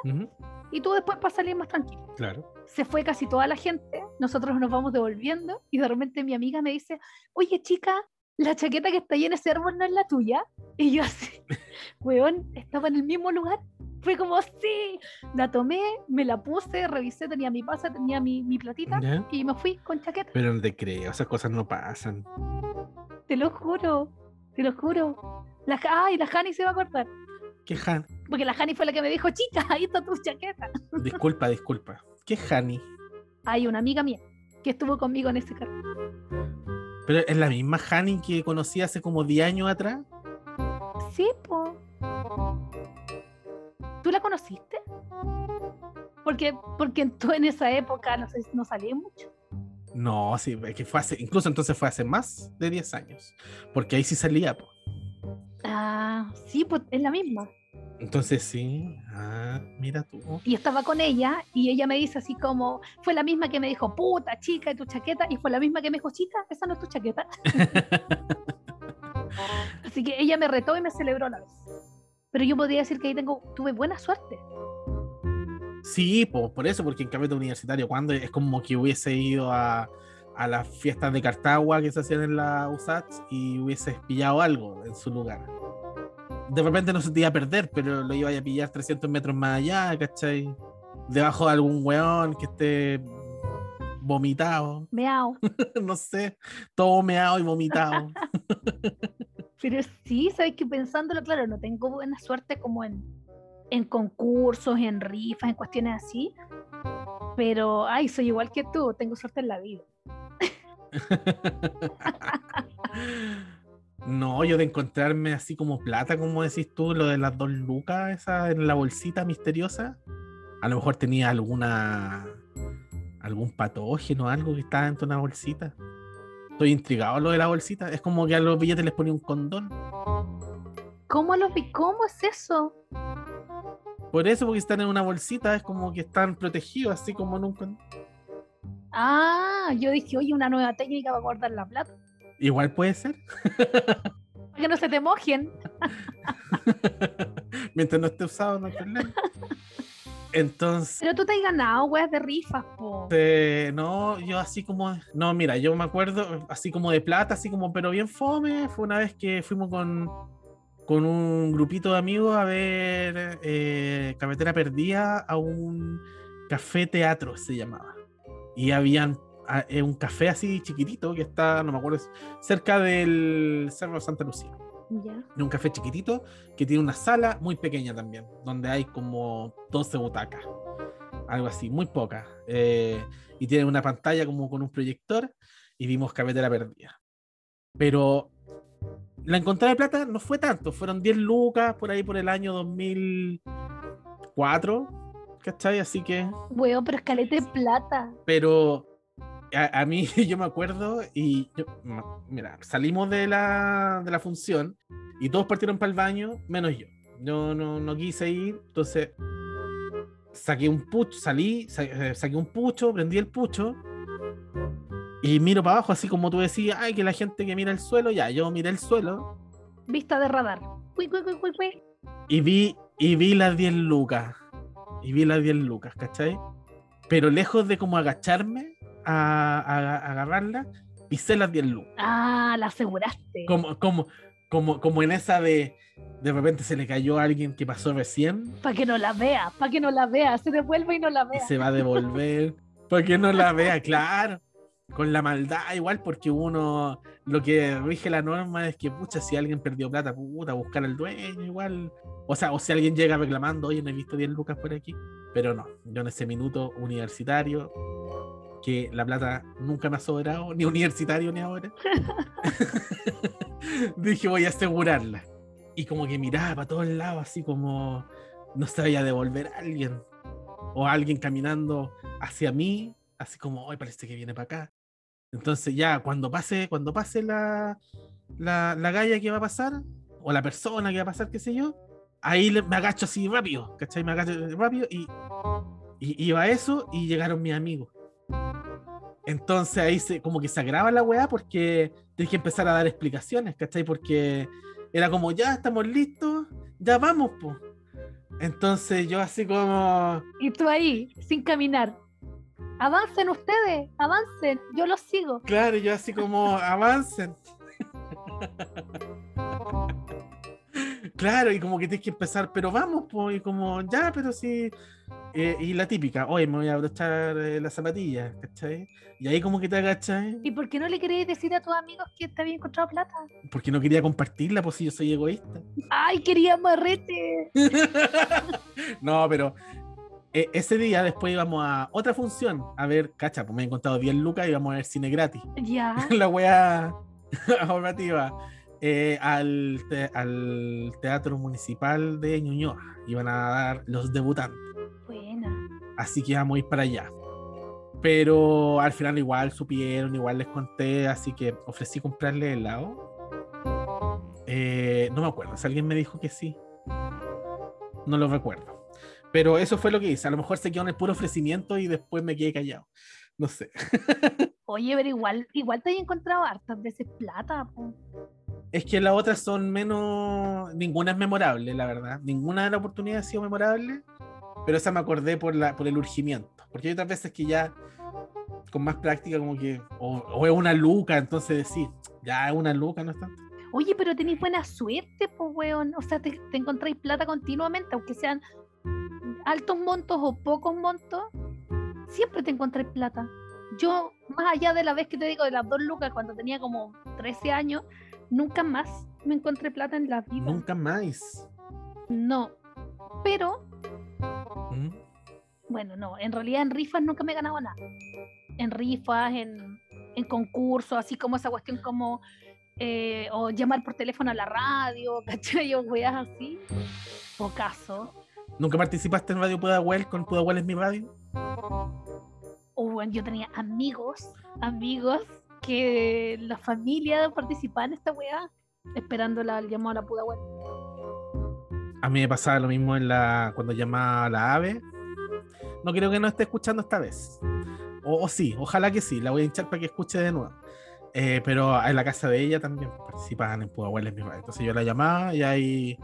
[SPEAKER 2] y tú después para salir más tranquilo.
[SPEAKER 1] Claro.
[SPEAKER 2] se fue casi toda la gente, nosotros nos vamos devolviendo y de repente mi amiga me dice, oye chica, la chaqueta que está ahí en ese árbol no es la tuya. Y yo así, [LAUGHS] weón, estaba en el mismo lugar. Fue como, sí, la tomé, me la puse, revisé, tenía mi pasa, tenía mi, mi platita
[SPEAKER 1] Ya.
[SPEAKER 2] y me fui con chaqueta.
[SPEAKER 1] Pero no te creo, esas cosas no pasan.
[SPEAKER 2] Te lo juro, te lo juro. La, ay, la Jani se va a acordar.
[SPEAKER 1] ¿Qué Han?
[SPEAKER 2] Porque la Jani fue la que me dijo, chica, [LAUGHS] ahí está tu chaqueta.
[SPEAKER 1] Disculpa, disculpa. ¿Qué Hani?
[SPEAKER 2] Hay una amiga mía que estuvo conmigo en ese carro.
[SPEAKER 1] Pero es la misma Hani que conocí hace como 10 años atrás.
[SPEAKER 2] Sí, po. ¿Tú la conociste? Porque, porque tú en esa época no, sé, no salía mucho.
[SPEAKER 1] No, sí, es que fue hace, incluso entonces fue hace más de 10 años. Porque ahí sí salía, po.
[SPEAKER 2] Ah, sí, pues es la misma.
[SPEAKER 1] Entonces sí. Ah, mira tú.
[SPEAKER 2] Y estaba con ella y ella me dice así como, fue la misma que me dijo, puta, chica, y tu chaqueta, y fue la misma que me dijo, chica, esa no es tu chaqueta. [LAUGHS] así que ella me retó y me celebró a la vez. Pero yo podría decir que ahí tengo, tuve buena suerte.
[SPEAKER 1] Sí, po, por eso, porque en Cameto Universitario, cuando es como que hubiese ido a, a las fiestas de Cartagua que se hacían en la USAT y hubieses pillado algo en su lugar. De repente no se te iba a perder, pero lo iba a pillar 300 metros más allá, ¿cachai? Debajo de algún weón que esté vomitado, [LAUGHS]
[SPEAKER 2] Meao.
[SPEAKER 1] no sé, todo meado y vomitado. [LAUGHS]
[SPEAKER 2] Pero sí, sabes que pensándolo, claro, no tengo buena suerte como en, en concursos, en rifas, en cuestiones así. Pero, ay, soy igual que tú, tengo suerte en la vida. [LAUGHS]
[SPEAKER 1] No, yo de encontrarme así como plata, como decís tú, lo de las dos lucas, esa en la bolsita misteriosa. A lo mejor tenía alguna algún patógeno, algo que estaba dentro de una bolsita. Estoy intrigado lo de la bolsita. Es como que a los billetes les ponía un condón.
[SPEAKER 2] ¿Cómo los vi? ¿Cómo es eso?
[SPEAKER 1] Por eso, porque están en una bolsita, es como que están protegidos, así como en un condón.
[SPEAKER 2] Ah, yo dije, oye, una nueva técnica para guardar la plata.
[SPEAKER 1] Igual puede ser.
[SPEAKER 2] Para que no se te mojen. [LAUGHS]
[SPEAKER 1] Mientras no esté usado, no hay problema. Entonces.
[SPEAKER 2] Pero tú te has ganado, weas de rifas, po.
[SPEAKER 1] Eh, no, yo así como. No, mira, yo me acuerdo así como de plata, así como, pero bien fome. Fue una vez que fuimos con, con un grupito de amigos a ver eh, Cafetera Perdida a un café teatro, se llamaba. Y habían ah, eh, un café así chiquitito que está, no me acuerdo, cerca del Cerro de Santa Lucía de un café chiquitito que tiene una sala muy pequeña también, donde hay como 12 butacas, algo así, muy pocas. eh, y tiene una pantalla como con un proyector y vimos Cafetera Perdida. Pero la encontrada de plata no fue tanto, fueron 10 lucas por ahí por el año 2004, ¿cachai? Así que
[SPEAKER 2] Weón, pero escalete de plata.
[SPEAKER 1] pero a, a mí [LAUGHS] yo me acuerdo y yo- mira, salimos de la, de la función y todos partieron para el baño, menos yo. Yo no, no quise ir, entonces saqué un pucho, salí, sa- eh, saqué un pucho, prendí el pucho y miro para abajo, así como tú decías, ay, que la gente que mira el suelo, ya, yo miré el suelo
[SPEAKER 2] Vista de radar. Cui, cui, cui.
[SPEAKER 1] y vi, y vi las 10 lucas. Y vi las 10 lucas, ¿cachai? Pero lejos de como agacharme a, a- a agarrarla, pisé las 10 lucas.
[SPEAKER 2] Ah, la aseguraste.
[SPEAKER 1] Como, como, como, como en esa de de repente se le cayó a alguien que pasó recién
[SPEAKER 2] Para que no la vea, para que no la vea. Se devuelva y no la
[SPEAKER 1] y
[SPEAKER 2] vea.
[SPEAKER 1] se va a devolver. Porque no la vea, [LAUGHS] claro. Con la maldad igual, porque uno, lo que rige la norma es que, pucha, si alguien perdió plata, puta, buscar al dueño igual. O sea, o si alguien llega reclamando, oye, no he visto 10 lucas por aquí. Pero no, yo en ese minuto universitario, que la plata nunca me ha sobrado, ni universitario ni ahora, [LAUGHS] [LAUGHS] dije, voy a asegurarla. Y como que miraba para todos lados, así como no sabía devolver a alguien. O alguien caminando hacia mí, así como, hoy parece que viene para acá. Entonces ya cuando pase, cuando pase la, la, la galla que va a pasar, o la persona que va a pasar, qué sé yo, ahí me agacho así rápido, ¿cachai? Me agacho rápido y, y iba eso y llegaron mis amigos. Entonces ahí se, como que se agrava la weá porque tienes que empezar a dar explicaciones, ¿cachai? Porque era como, ya estamos listos, ya vamos, pues. Entonces yo así como...
[SPEAKER 2] Y tú ahí, sin caminar avancen ustedes, avancen, yo los sigo.
[SPEAKER 1] Claro, yo así como, avancen. claro, y como que tienes que empezar, pero vamos, pues, y como, ya, pero sí. Eh, y la típica, oye, me voy a abrochar eh, las zapatillas, ¿cachai? Y ahí como que te agachas.
[SPEAKER 2] ¿Y por qué no le queréis decir a tus amigos que te había encontrado plata?
[SPEAKER 1] Porque no quería compartirla, pues si yo soy egoísta.
[SPEAKER 2] ¡Ay, quería marrete! [LAUGHS]
[SPEAKER 1] no, pero e, ese día después íbamos a otra función a ver, cacha, pues me he encontrado 10 lucas y íbamos a ver cine gratis.
[SPEAKER 2] Ya. [LAUGHS]
[SPEAKER 1] la wea [LAUGHS] ahorrativa. Eh, al, al Teatro Municipal de Ñuñoa. Iban a dar los debutantes.
[SPEAKER 2] Buena.
[SPEAKER 1] Así que íbamos a ir para allá. Pero al final igual supieron, igual les conté, así que ofrecí comprarle helado. Eh, no me acuerdo, si alguien me dijo que sí. No lo recuerdo. Pero eso fue lo que hice. A lo mejor se quedó en el puro ofrecimiento y después me quedé callado. No sé. [LAUGHS]
[SPEAKER 2] Oye, pero igual, igual te he encontrado hartas veces plata.
[SPEAKER 1] Es que las otras son menos. Ninguna es memorable, la verdad. Ninguna de las oportunidades ha sido memorable. Pero esa me acordé por, la, por el urgimiento. Porque hay otras veces que ya, con más práctica, como que. O, es una luca, entonces decir, ya es una luca, no es tanto.
[SPEAKER 2] Oye, pero tenéis buena suerte, pues, weón. O sea, te, te encontráis plata continuamente, aunque sean altos montos o pocos montos, siempre te encontré plata. Yo, más allá de la vez que te digo de las dos lucas cuando tenía como 13 años, nunca más me encontré plata en la vida.
[SPEAKER 1] Nunca más.
[SPEAKER 2] No. Pero, ¿Mm? bueno, no, en realidad en rifas nunca me he ganado nada. En rifas, en, en concursos, así como esa cuestión como eh, o llamar por teléfono a la radio, [LAUGHS] ¿cachai? O weas así. O caso.
[SPEAKER 1] ¿Nunca participaste en Radio Pudahuel con Pudahuel es mi radio?
[SPEAKER 2] Oh, bueno, yo tenía amigos, amigos que la familia participaba en esta weá, esperando el llamado a la Pudahuel.
[SPEAKER 1] A mí me pasaba lo mismo en la cuando llamaba a la AVE. No creo que no esté escuchando esta vez. O, sí, ojalá que sí, la voy a hinchar para que escuche de nuevo. Eh, pero en la casa de ella también participaban en Pudahuel es mi radio. Entonces yo la llamaba y ahí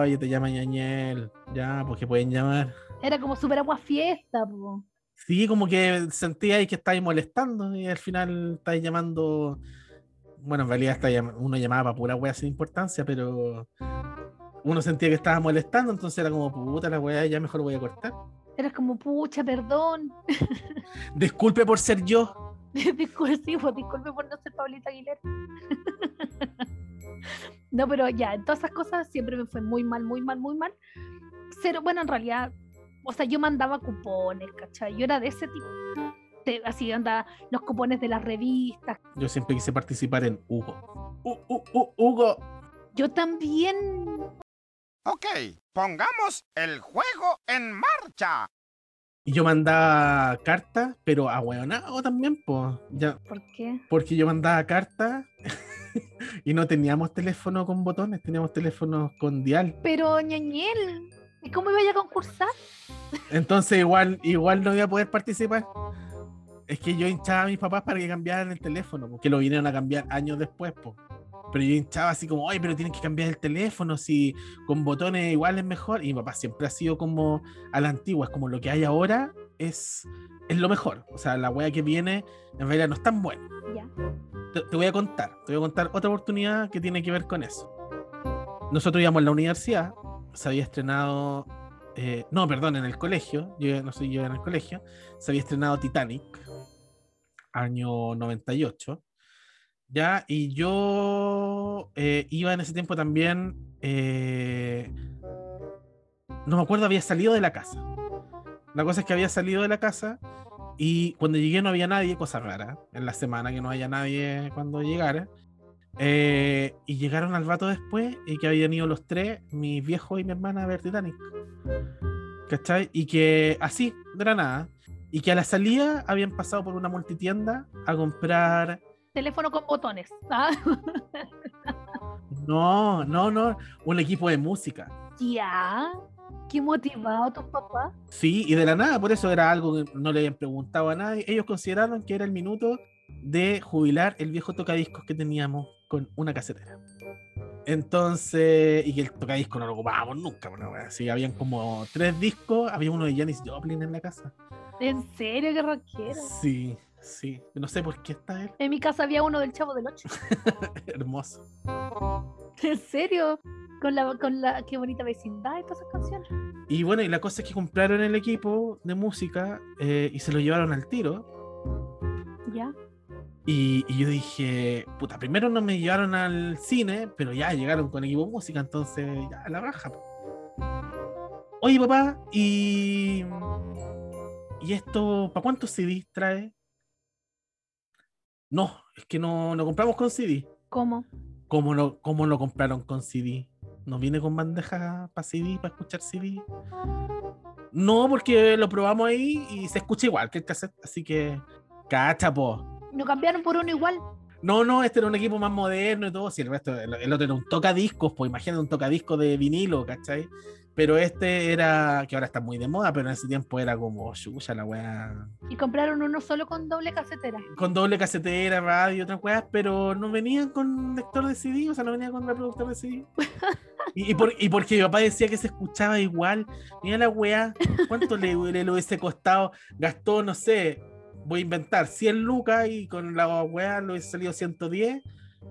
[SPEAKER 1] oye, te llama Ñañel, ya, porque pueden llamar.
[SPEAKER 2] Era como súper agua fiesta, po.
[SPEAKER 1] Sí, como que sentía que estáis molestando y al final estáis llamando. Bueno, en realidad está, uno llamaba para pura wea sin importancia, pero uno sentía que estaba molestando, entonces era como puta la wea, ya mejor voy a cortar.
[SPEAKER 2] Era como pucha, perdón. [LAUGHS]
[SPEAKER 1] Disculpe por ser yo. [LAUGHS]
[SPEAKER 2] disculpe, disculpe por no ser Paulita Aguilera. [LAUGHS] No, pero ya, en todas esas cosas siempre me fue muy mal, muy mal, muy mal. Cero, bueno, en realidad, o sea, yo mandaba cupones, ¿cachai? Yo era de ese tipo. así anda los cupones de las revistas.
[SPEAKER 1] Yo siempre quise participar en Hugo. Hugo.
[SPEAKER 2] Yo también.
[SPEAKER 3] Ok, pongamos el juego en marcha.
[SPEAKER 1] Y yo mandaba cartas, pero a también, pues.
[SPEAKER 2] ¿Por qué?
[SPEAKER 1] Porque yo mandaba cartas [LAUGHS] [LAUGHS] y no teníamos teléfono con botones, teníamos teléfonos con dial.
[SPEAKER 2] Pero ñañel, ¿y cómo iba a concursar?
[SPEAKER 1] Entonces igual, igual no iba a poder participar. Es que yo hinchaba a mis papás para que cambiaran el teléfono, porque lo vinieron a cambiar años después, Pero yo hinchaba así como, ay, pero tienes que cambiar el teléfono, si con botones igual es mejor. Y mi papá siempre ha sido como a la antigua, es como lo que hay ahora es, es lo mejor. O sea, la wea que viene en realidad no es tan buena.
[SPEAKER 2] Ya
[SPEAKER 1] te, voy a contar, te voy a contar otra oportunidad que tiene que ver con eso. Nosotros íbamos a la universidad, se había estrenado, eh, no, perdón, en el colegio, yo no soy yo en el colegio, se había estrenado Titanic. año 98. Ya, y yo eh, iba en ese tiempo también, eh, no me acuerdo, había salido de la casa. La cosa es que había salido de la casa y cuando llegué no había nadie, cosa rara, en la semana que no haya nadie cuando llegara. Eh, y llegaron al rato después y que habían ido los tres, mi viejo y mi hermana, a ver Titanic. ¿Cachai? Y que así, de la nada. Y que a la salida habían pasado por una multitienda a comprar.
[SPEAKER 2] Teléfono con botones. ¿ah? [LAUGHS]
[SPEAKER 1] No, no, no. Un equipo de música.
[SPEAKER 2] Ya. Qué motivado tus papás.
[SPEAKER 1] Sí, y de la nada, por eso era algo que no le habían preguntado a nadie. Ellos consideraron que era el minuto de jubilar el viejo tocadiscos que teníamos con una casetera. Entonces, y que el tocadisco no lo ocupábamos nunca, bueno, así habían como tres discos, había uno de Janis Joplin en la casa.
[SPEAKER 2] ¿En serio, qué rockero?
[SPEAKER 1] Sí, sí, no sé por qué está él.
[SPEAKER 2] En mi casa había uno del Chavo del Ocho. [LAUGHS]
[SPEAKER 1] Hermoso. [LAUGHS]
[SPEAKER 2] ¿En serio? Con la, con la, qué bonita vecindad y todas esas canciones.
[SPEAKER 1] Y bueno, y la cosa es que compraron el equipo de música eh, y se lo llevaron al tiro.
[SPEAKER 2] Ya.
[SPEAKER 1] Y, y yo dije, puta, primero no me llevaron al cine, pero ya llegaron con equipo de música, entonces ya la raja. po. Oye, papá, y. ¿Y esto, para cuántos CDs trae? No, es que no, no compramos con CD.
[SPEAKER 2] ¿Cómo?
[SPEAKER 1] ¿Cómo no, ¿Cómo lo compraron con CD? ¿No viene con bandeja para CD, para escuchar CD? No, porque lo probamos ahí y se escucha igual que el cassette, así que. Cacha, po.
[SPEAKER 2] ¿No cambiaron por uno igual?
[SPEAKER 1] No, no, este era un equipo más moderno y todo. Si el resto, el, el otro era un tocadiscos, pues imagínate un tocadiscos de vinilo, ¿cachai? Pero este era, que ahora está muy de moda, pero en ese tiempo era como, chucha, la weá.
[SPEAKER 2] Y compraron uno solo con doble casetera.
[SPEAKER 1] Con doble casetera, radio y otras weas, pero no venían con lector de CD, o sea, no venían con reproductor de CD. [LAUGHS] Y, y, por- y porque mi papá decía que se escuchaba igual. Mira la weá, ¿cuánto le, le, hubiese costado? Gastó, no sé, voy a inventar 100 lucas y con la weá le hubiese salido 110.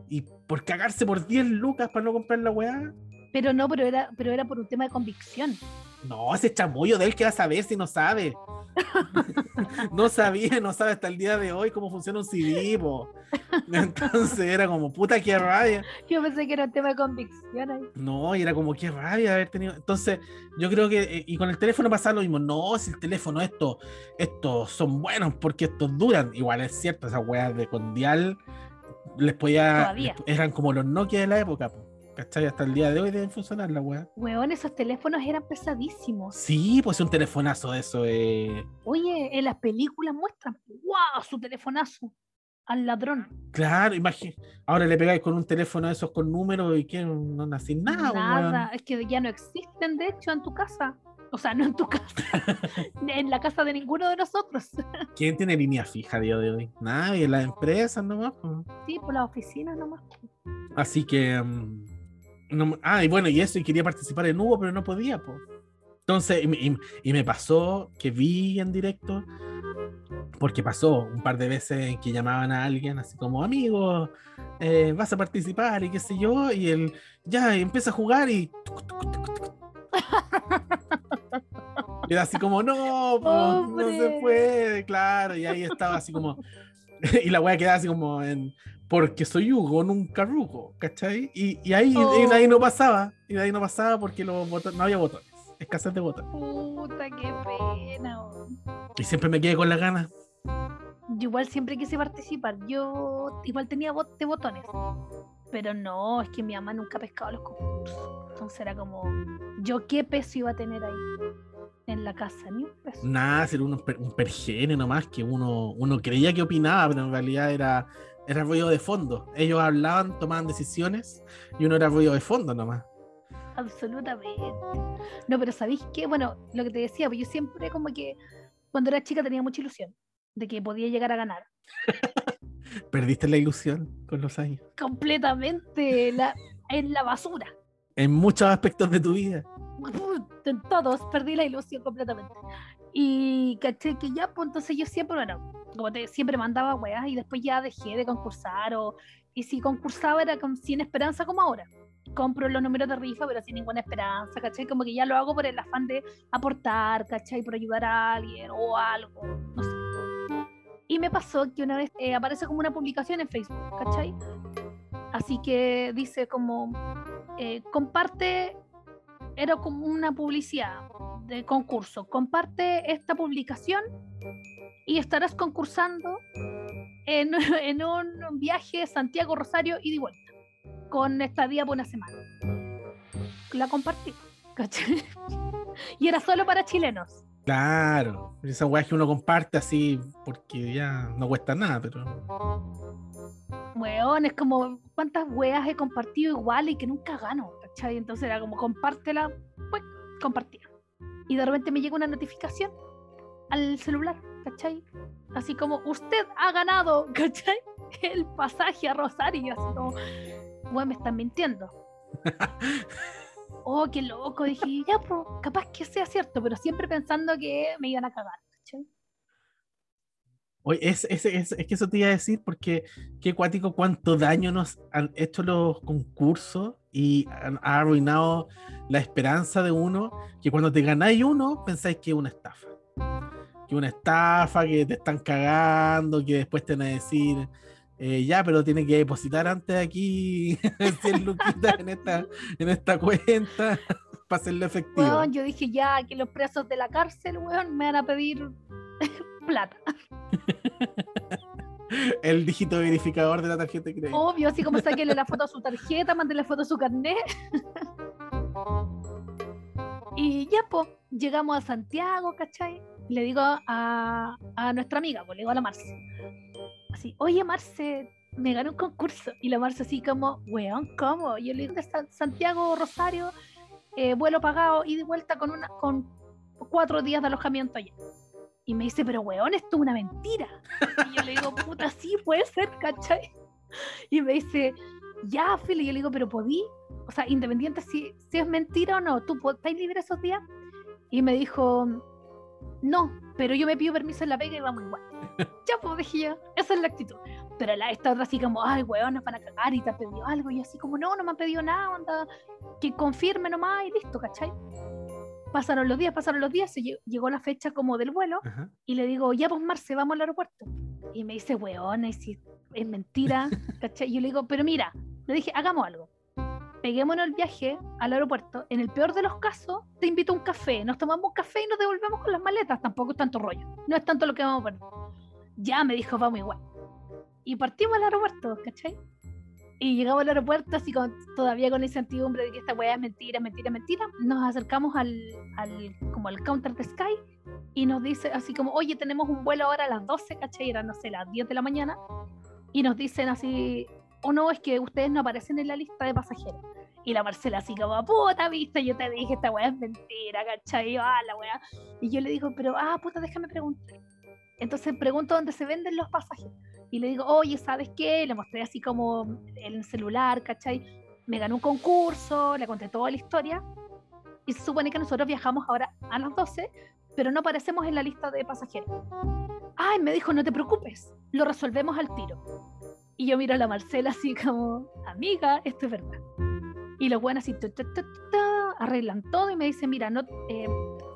[SPEAKER 1] Y por cagarse por 10 lucas para no comprar la weá.
[SPEAKER 2] Pero no, pero era, pero era por un tema de convicción.
[SPEAKER 1] No, ese chamullo de él que va a saber si no sabe. [LAUGHS] no sabía, no sabe hasta el día de hoy cómo funciona un CD, po. Entonces era como, puta, qué rabia.
[SPEAKER 2] Yo pensé que era un tema de convicción ahí.
[SPEAKER 1] No, y era como, qué rabia haber tenido. Entonces, yo creo que, eh, y con el teléfono pasaba lo mismo. No, si el teléfono, estos estos son buenos porque estos duran. Igual es cierto, esas weas de Condial les podía.
[SPEAKER 2] Todavía.
[SPEAKER 1] les- eran como los Nokia de la época, po. ¿Cachai? Hasta el día de hoy deben funcionar la wea.
[SPEAKER 2] Weón, esos teléfonos eran pesadísimos.
[SPEAKER 1] Sí, pues un telefonazo de eso. Eh.
[SPEAKER 2] Oye, en las películas muestran, ¡wow! Su telefonazo al ladrón.
[SPEAKER 1] Claro, imagínate. Ahora le pegáis con un teléfono de esos con números y que no nací nada,
[SPEAKER 2] Nada,
[SPEAKER 1] weón.
[SPEAKER 2] es que ya no existen, de hecho, en tu casa. O sea, no en tu casa, [LAUGHS] en la casa de ninguno de nosotros. [LAUGHS]
[SPEAKER 1] ¿Quién tiene línea fija a día de hoy? Nadie, las empresas nomás. po.
[SPEAKER 2] Sí, por las oficinas nomás.
[SPEAKER 1] Así que. mm, no- ah, y bueno, y eso, y quería participar en Hugo, pero no podía, pues. Entonces, y, me- y- y me pasó que vi en directo, porque pasó un par de veces que llamaban a alguien así como, amigo, eh, vas a participar y qué sé yo, y él ya empieza a jugar y. Y [LAUGHS] era así como, no, po, no se puede, claro, y ahí estaba así como. [LAUGHS] y la wea quedaba así como en. Porque soy Hugo, nunca Rugo, ¿cachai? Y, y ahí, y de ahí no pasaba, y ahí no pasaba porque los botones, no había botones, escasez de botones.
[SPEAKER 2] Puta, qué pena.
[SPEAKER 1] Y siempre me quedé con las ganas.
[SPEAKER 2] Yo igual siempre quise participar. Yo igual tenía bot de botones. Pero no, es que mi mamá nunca pescaba los concursos. Entonces era como, ¿yo qué peso iba a tener ahí? En la casa, ni un peso.
[SPEAKER 1] Nada, era un, per- un pergene nomás que uno, uno creía que opinaba, pero en realidad era, era ruido de fondo. Ellos hablaban, tomaban decisiones y uno era ruido de fondo nomás.
[SPEAKER 2] Absolutamente. No, pero ¿sabéis qué? Bueno, lo que te decía, pues yo siempre como que cuando era chica tenía mucha ilusión de que podía llegar a ganar. [LAUGHS]
[SPEAKER 1] Perdiste la ilusión con los años.
[SPEAKER 2] Completamente la, en la basura.
[SPEAKER 1] En muchos aspectos de tu vida.
[SPEAKER 2] En todos perdí la ilusión completamente. Y caché que ya, pues entonces yo siempre, bueno, como te siempre mandaba weas y después ya dejé de concursar o y si concursaba era con, sin esperanza como ahora. Compro los números de rifa pero sin ninguna esperanza, ¿cachai? Como que ya lo hago por el afán de aportar, ¿cachai? Por ayudar a alguien o algo, no sé. Y me pasó que una vez eh, aparece como una publicación en Facebook, ¿cachai? Así que dice como, eh, comparte, era como una publicidad de concurso, comparte esta publicación y estarás concursando en, [LAUGHS] un viaje Santiago Rosario y de vuelta, con estadía por una semana. La compartí. [LAUGHS] Y era solo para chilenos.
[SPEAKER 1] Claro, esa weá que uno comparte así porque ya no cuesta nada, pero.
[SPEAKER 2] Weón, es como cuántas weas he compartido igual y que nunca gano, ¿cachai? Entonces era como compártela, pues compartía. Y de repente me llega una notificación al celular, ¿cachai? Así como, usted ha ganado, [LAUGHS] ¿cachai? El pasaje a Rosario, así como, weón, me están mintiendo. [LAUGHS] oh, qué loco, dije, ya, pues, capaz que sea cierto, pero siempre pensando que me iban a cagar.
[SPEAKER 1] Oye, es, es, es, es que eso te iba a decir porque qué cuático cuánto daño nos han hecho los concursos y han ha arruinado la esperanza de uno que cuando te ganáis uno pensáis que es una estafa. Que una estafa, que te están cagando, que después te van a decir, eh, ya, pero tiene que depositar antes aquí [LAUGHS] 100 luquitas en esta, en esta cuenta [LAUGHS] para hacerlo efectivo.
[SPEAKER 2] Yo dije ya que los presos de la cárcel, weón, me van a pedir [LAUGHS] plata. [LAUGHS]
[SPEAKER 1] El dígito verificador de la tarjeta de crédito.
[SPEAKER 2] Obvio, así como [LAUGHS] saquenle la foto a su tarjeta, mándenle la foto a su carnet. y ya, pues, llegamos a Santiago, ¿cachai? Le digo a, a nuestra amiga, pues le digo a la Marce. Así, oye, Marce, me gané un concurso. Y la Marce así como, weón, ¿cómo? Yo le digo de Santiago, Rosario, eh, vuelo pagado y de vuelta con, una, con cuatro días de alojamiento allá. Y me dice, pero weón, esto es una mentira. Y yo le digo, puta, sí, puede ser, ¿cachai? Y me dice, ya, Phil, y yo le digo, pero podí, o sea, independiente si, si es mentira o no, ¿tú estás libre esos días? Y me dijo, no, pero yo me pido permiso en la pega y vamos igual. [LAUGHS] ya, pues dije yo, esa es la actitud. Pero la, esta otra así como, ay, weón, nos van a cagar y te han pedido algo. Y así como, no, no me han pedido nada, anda, que confirme nomás y listo, ¿cachai? Pasaron los días, pasaron los días, lle- llegó la fecha como del vuelo
[SPEAKER 1] Ajá.
[SPEAKER 2] y le digo, ya pues Marce, vamos al aeropuerto. Y me dice, weón, y si es mentira, [LAUGHS] ¿cachai? Y yo le digo, pero mira, le dije, hagamos algo. Peguémonos el viaje al aeropuerto. En el peor de los casos, te invito a un café. Nos tomamos un café y nos devolvemos con las maletas. Tampoco es tanto rollo. No es tanto lo que vamos a poner. Ya me dijo, vamos igual. Y partimos al aeropuerto, ¿cachai? Y llegamos al aeropuerto así con, todavía con esa incertidumbre de que esta weá es mentira, mentira, mentira. Nos acercamos al, al, como al counter de Sky y nos dice así como, oye, tenemos un vuelo ahora a las 12, ¿cachai? Era, no sé, las 10 de la mañana. Y nos dicen así, o no, es que ustedes no aparecen en la lista de pasajeros. Y la Marcela así como, puta, viste, yo te dije, esta weá es mentira, ¿cachai? Ah, la weá. Y yo le digo, pero, ah, puta, déjame preguntar. Entonces pregunto dónde se venden los pasajes. Y le digo, oye, ¿sabes qué? Le mostré así como el celular, ¿cachai? Me ganó un concurso, le conté toda la historia. Y se supone que nosotros viajamos ahora a las 12, pero no aparecemos en la lista de pasajeros. Ay, me dijo, no te preocupes, lo resolvemos al tiro. Y yo miro a la Marcela así como, amiga, esto es verdad. Y los buenos así, tu, tu, tu, arreglan todo y me dicen, mira, no, eh,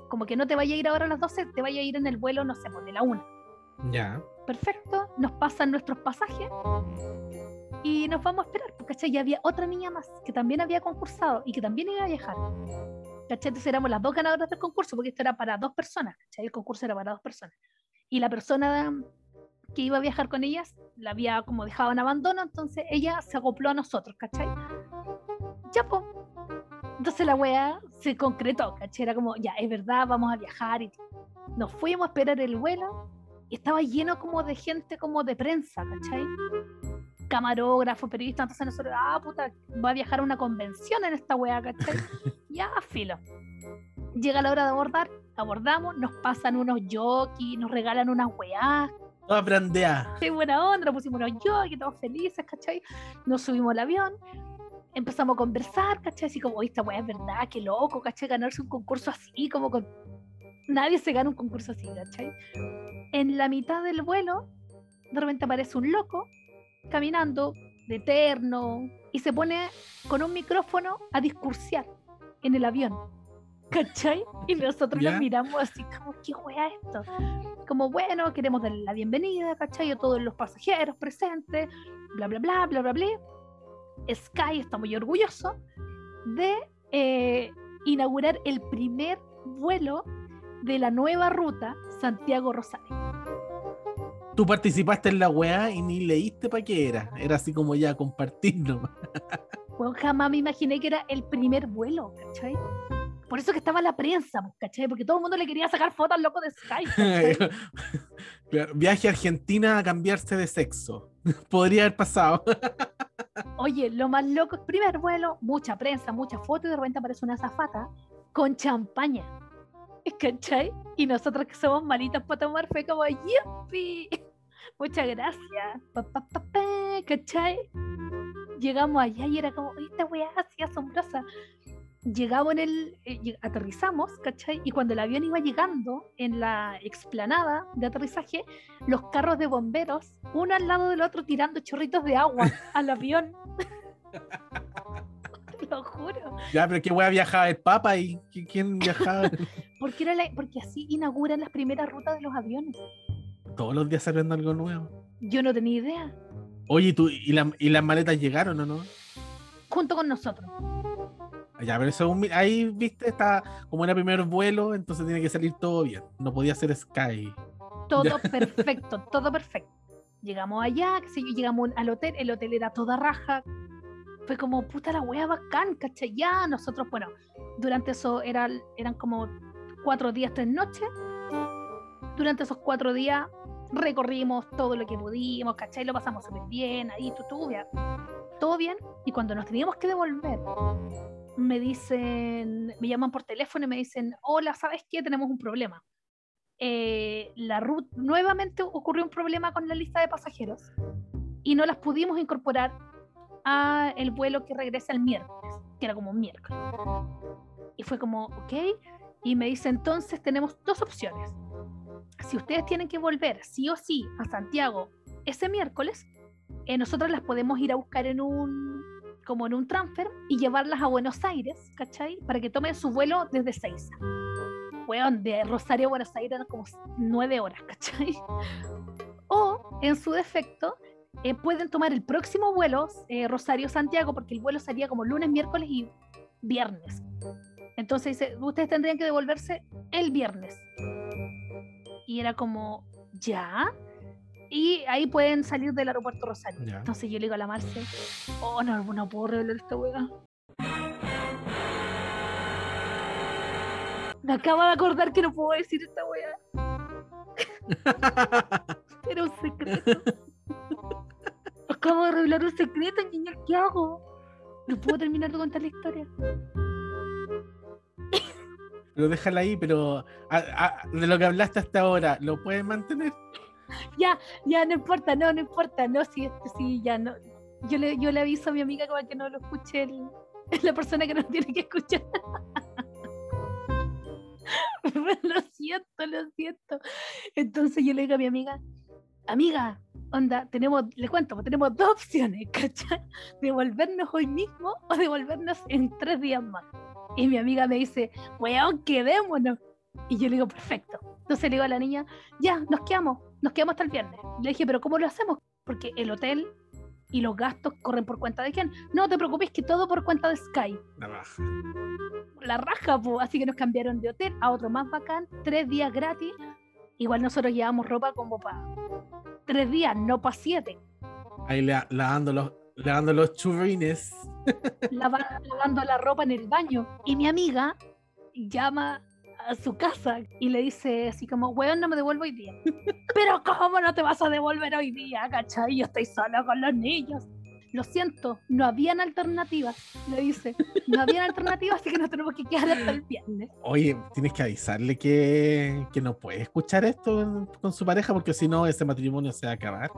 [SPEAKER 2] como que no te vaya a ir ahora a las 12, te vaya a ir en el vuelo, no sé, pues, de la 1.
[SPEAKER 1] Ya.
[SPEAKER 2] Perfecto, nos pasan nuestros pasajes y nos vamos a esperar, porque ya había otra niña más que también había concursado y que también iba a viajar. ¿Cachai? Entonces éramos las dos ganadoras del concurso, porque esto era para dos personas, ¿cachai? El concurso era para dos personas. Y la persona que iba a viajar con ellas la había como dejado en abandono, entonces ella se acopló a nosotros, ¿cachai? Ya, pues. Entonces la wea se concretó, ¿cachai? Era como, ya, es verdad, vamos a viajar y nos fuimos a esperar el vuelo estaba lleno como de gente como de prensa, ¿cachai? Camarógrafo, periodista, entonces nosotros, ah, puta, va a viajar a una convención en esta wea, ¿cachai? [LAUGHS] ya, filo. Llega la hora de abordar, abordamos, nos pasan unos jockeys, nos regalan unas weás,
[SPEAKER 1] Toda brandeada.
[SPEAKER 2] qué buena onda, nos pusimos unos jockeys, todos felices, ¿cachai? Nos subimos al avión, empezamos a conversar, ¿cachai? Así como, "Oye, esta weá es verdad, qué loco, ¿cachai? Ganarse un concurso así, como con... Nadie se gana un concurso así, ¿cachai? En la mitad del vuelo, de repente aparece un loco caminando de eterno y se pone con un micrófono a discursiar en el avión. ¿cachai? Y nosotros
[SPEAKER 1] ¿Ya?
[SPEAKER 2] nos miramos así como, ¿qué wea esto? Como, bueno, queremos darle la bienvenida, ¿cachai? A todos los pasajeros presentes, bla, bla, bla, bla, bla, bla. Sky está muy orgulloso de eh, inaugurar el primer vuelo de la nueva ruta Santiago-Rosario.
[SPEAKER 1] Tú participaste en la weá y ni leíste para qué era. Era así como ya compartir nomás.
[SPEAKER 2] Bueno, jamás me imaginé que era el primer vuelo, ¿cachai? Por eso que estaba la prensa, pues, ¿cachai? Porque todo el mundo le quería sacar fotos al loco de Sky. [LAUGHS] ¿cachai?
[SPEAKER 1] Claro, Viaje a Argentina a cambiarse de sexo. [LAUGHS] Podría haber pasado.
[SPEAKER 2] Oye, lo más loco primer vuelo, mucha prensa, mucha foto y de repente aparece una zafata con champaña. [LAUGHS] ¿Cachai? Y nosotros que somos malitas para tomar fue como, ¡Yupi! [LAUGHS] Muchas gracias. Pa, pa, pa, pa, ¿Cachai? Llegamos allá y era como, "Oye, esta weá así asombrosa. Llegamos en el, eh, aterrizamos, ¿cachai? Y cuando el avión iba llegando en la explanada de aterrizaje, los carros de bomberos, uno al lado del otro tirando chorritos de agua [LAUGHS] al avión. Te lo juro.
[SPEAKER 1] Ya, pero qué weá viajaba el Papa y ¿qui- quién viajaba.
[SPEAKER 2] Porque, era la- porque así inauguran las primeras rutas de los aviones.
[SPEAKER 1] Todos los días saliendo algo nuevo.
[SPEAKER 2] Yo no tenía idea.
[SPEAKER 1] Oye, ¿y, tú, y, la- y las maletas llegaron o no?
[SPEAKER 2] Junto con nosotros.
[SPEAKER 1] Ya, pero eso ahí, viste, está como era primer vuelo, entonces tiene que salir todo bien. No podía ser Sky.
[SPEAKER 2] Todo [LAUGHS] perfecto, todo perfecto. Llegamos allá, qué sé yo, llegamos al hotel, el hotel era toda raja. Fue como, puta la wea bacán, ¿cachai? Ya, nosotros, bueno, durante eso era, eran como cuatro días, tres noches. Durante esos cuatro días recorrimos todo lo que pudimos, ¿cachai? Lo pasamos súper bien, ahí, tú, tú, ya. Todo bien. Y cuando nos teníamos que devolver, me dicen, me llaman por teléfono y me dicen, hola, ¿sabes qué? Tenemos un problema eh, la ruta nuevamente ocurrió un problema con la lista de pasajeros y no las pudimos incorporar a el vuelo que regresa el miércoles, que era como un miércoles. Y fue como, ok, y me dice entonces tenemos dos opciones. Si ustedes tienen que volver sí o sí a Santiago ese miércoles, eh, nosotros las podemos ir a buscar en un como en un transfer y llevarlas a Buenos Aires, ¿cachai? Para que tomen su vuelo desde Seiza weón, de Rosario a Buenos Aires como nueve horas, [LAUGHS] ¿cachai? O, en su defecto, eh, pueden tomar el próximo vuelo, eh, Rosario-Santiago, porque el vuelo sería como lunes, miércoles y viernes. Entonces dice, ustedes tendrían que devolverse el viernes. Y era como, ¿ya? Y ahí pueden salir del aeropuerto Rosario.
[SPEAKER 1] Ya.
[SPEAKER 2] Entonces yo le digo a la Marce, oh, no, no puedo revelar esta weá. Me acabo de acordar que no puedo decir esta weá. [LAUGHS] Era un secreto. Acabo de revelar un secreto, niña. ¿Qué hago? No puedo terminar de contar la historia.
[SPEAKER 1] Pero déjala ahí, pero de lo que hablaste hasta ahora, ¿lo puedes mantener?
[SPEAKER 2] Ya, ya, no importa, no, no importa. No, sí, sí, ya no. Yo le, yo le aviso a mi amiga como que no lo escuche el- la persona que no tiene que escuchar. [LAUGHS] lo siento, lo siento. Entonces yo le digo a mi amiga, amiga, onda, tenemos, le cuento, pues tenemos dos opciones, [LAUGHS] ¿cachai? Devolvernos hoy mismo o devolvernos en tres días más. Y mi amiga me dice, weón, quedémonos. Y yo le digo, perfecto. Entonces le digo a la niña, ya, nos quedamos, nos quedamos hasta el viernes. Le dije, pero ¿cómo lo hacemos? Porque el hotel y los gastos corren por cuenta de quién. No te preocupes que todo por cuenta de Sky.
[SPEAKER 1] La baja.
[SPEAKER 2] La raja, po. así que nos cambiaron de hotel a otro más bacán, tres días gratis. Igual nosotros llevamos ropa como para tres días, no para siete.
[SPEAKER 1] Ahí la- lavando los, lavando los churrines.
[SPEAKER 2] Lava- lavando la ropa en el baño. Y mi amiga llama a su casa y le dice así como, weón, no me devuelvo hoy día. [LAUGHS] Pero ¿cómo no te vas a devolver hoy día, cachai? Yo estoy sola con los niños. Lo siento, no habían alternativas, le dice. No habían alternativas, así que nos tenemos que quedar hasta el viernes.
[SPEAKER 1] Oye, tienes que avisarle que, que no puede escuchar esto con su pareja porque si no, ese matrimonio se va a acabar.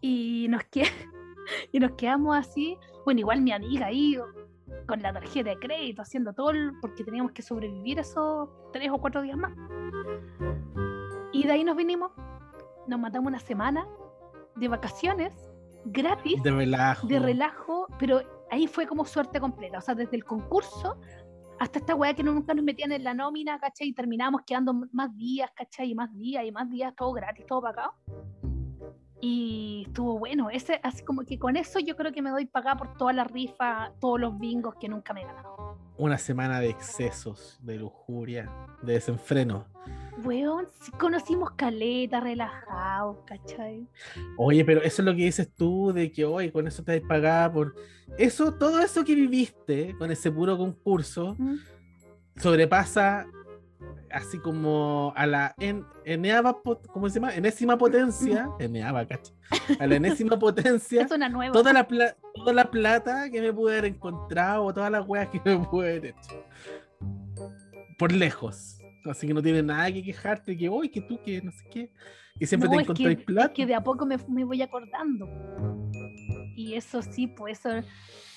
[SPEAKER 2] Y nos, que... [LAUGHS] y nos quedamos así. Bueno, igual mi amiga ahí con la tarjeta de crédito, haciendo todo, porque teníamos que sobrevivir esos tres o cuatro días más. Y de ahí nos vinimos, nos matamos una semana de vacaciones gratis,
[SPEAKER 1] De relajo.
[SPEAKER 2] de relajo, pero ahí fue como suerte completa. O sea, desde el concurso hasta esta weá que nunca nos metían en la nómina, ¿cachai? Y terminábamos quedando más días, ¿cachai? Y más días y más días, todo gratis, todo pagado. Y estuvo bueno, ese, así como que con eso yo creo que me doy pagada por todas las rifas, todos los bingos que nunca me he ganado.
[SPEAKER 1] Una semana de excesos, de lujuria, de desenfreno.
[SPEAKER 2] Weón, sí conocimos caleta, relajados, ¿cachai?
[SPEAKER 1] Oye, pero eso es lo que dices tú, de que hoy con eso te has pagada por. Eso, todo eso que viviste con ese puro concurso,
[SPEAKER 2] ¿Mm?
[SPEAKER 1] sobrepasa así como a la en, eneava, pot- ¿cómo se llama? Enésima potencia, [LAUGHS] cacha, a la enésima potencia,
[SPEAKER 2] Es una nueva.
[SPEAKER 1] toda la, pla- toda la plata que me pude haber encontrado, o todas las weas que me pude haber hecho. Por lejos. Así que no tiene nada que quejarte, que hoy, que tú, que no sé qué. Y siempre
[SPEAKER 2] No,
[SPEAKER 1] te
[SPEAKER 2] es que-
[SPEAKER 1] encontráis plata.
[SPEAKER 2] que de a poco me, me voy acordando. Y eso sí, pues eso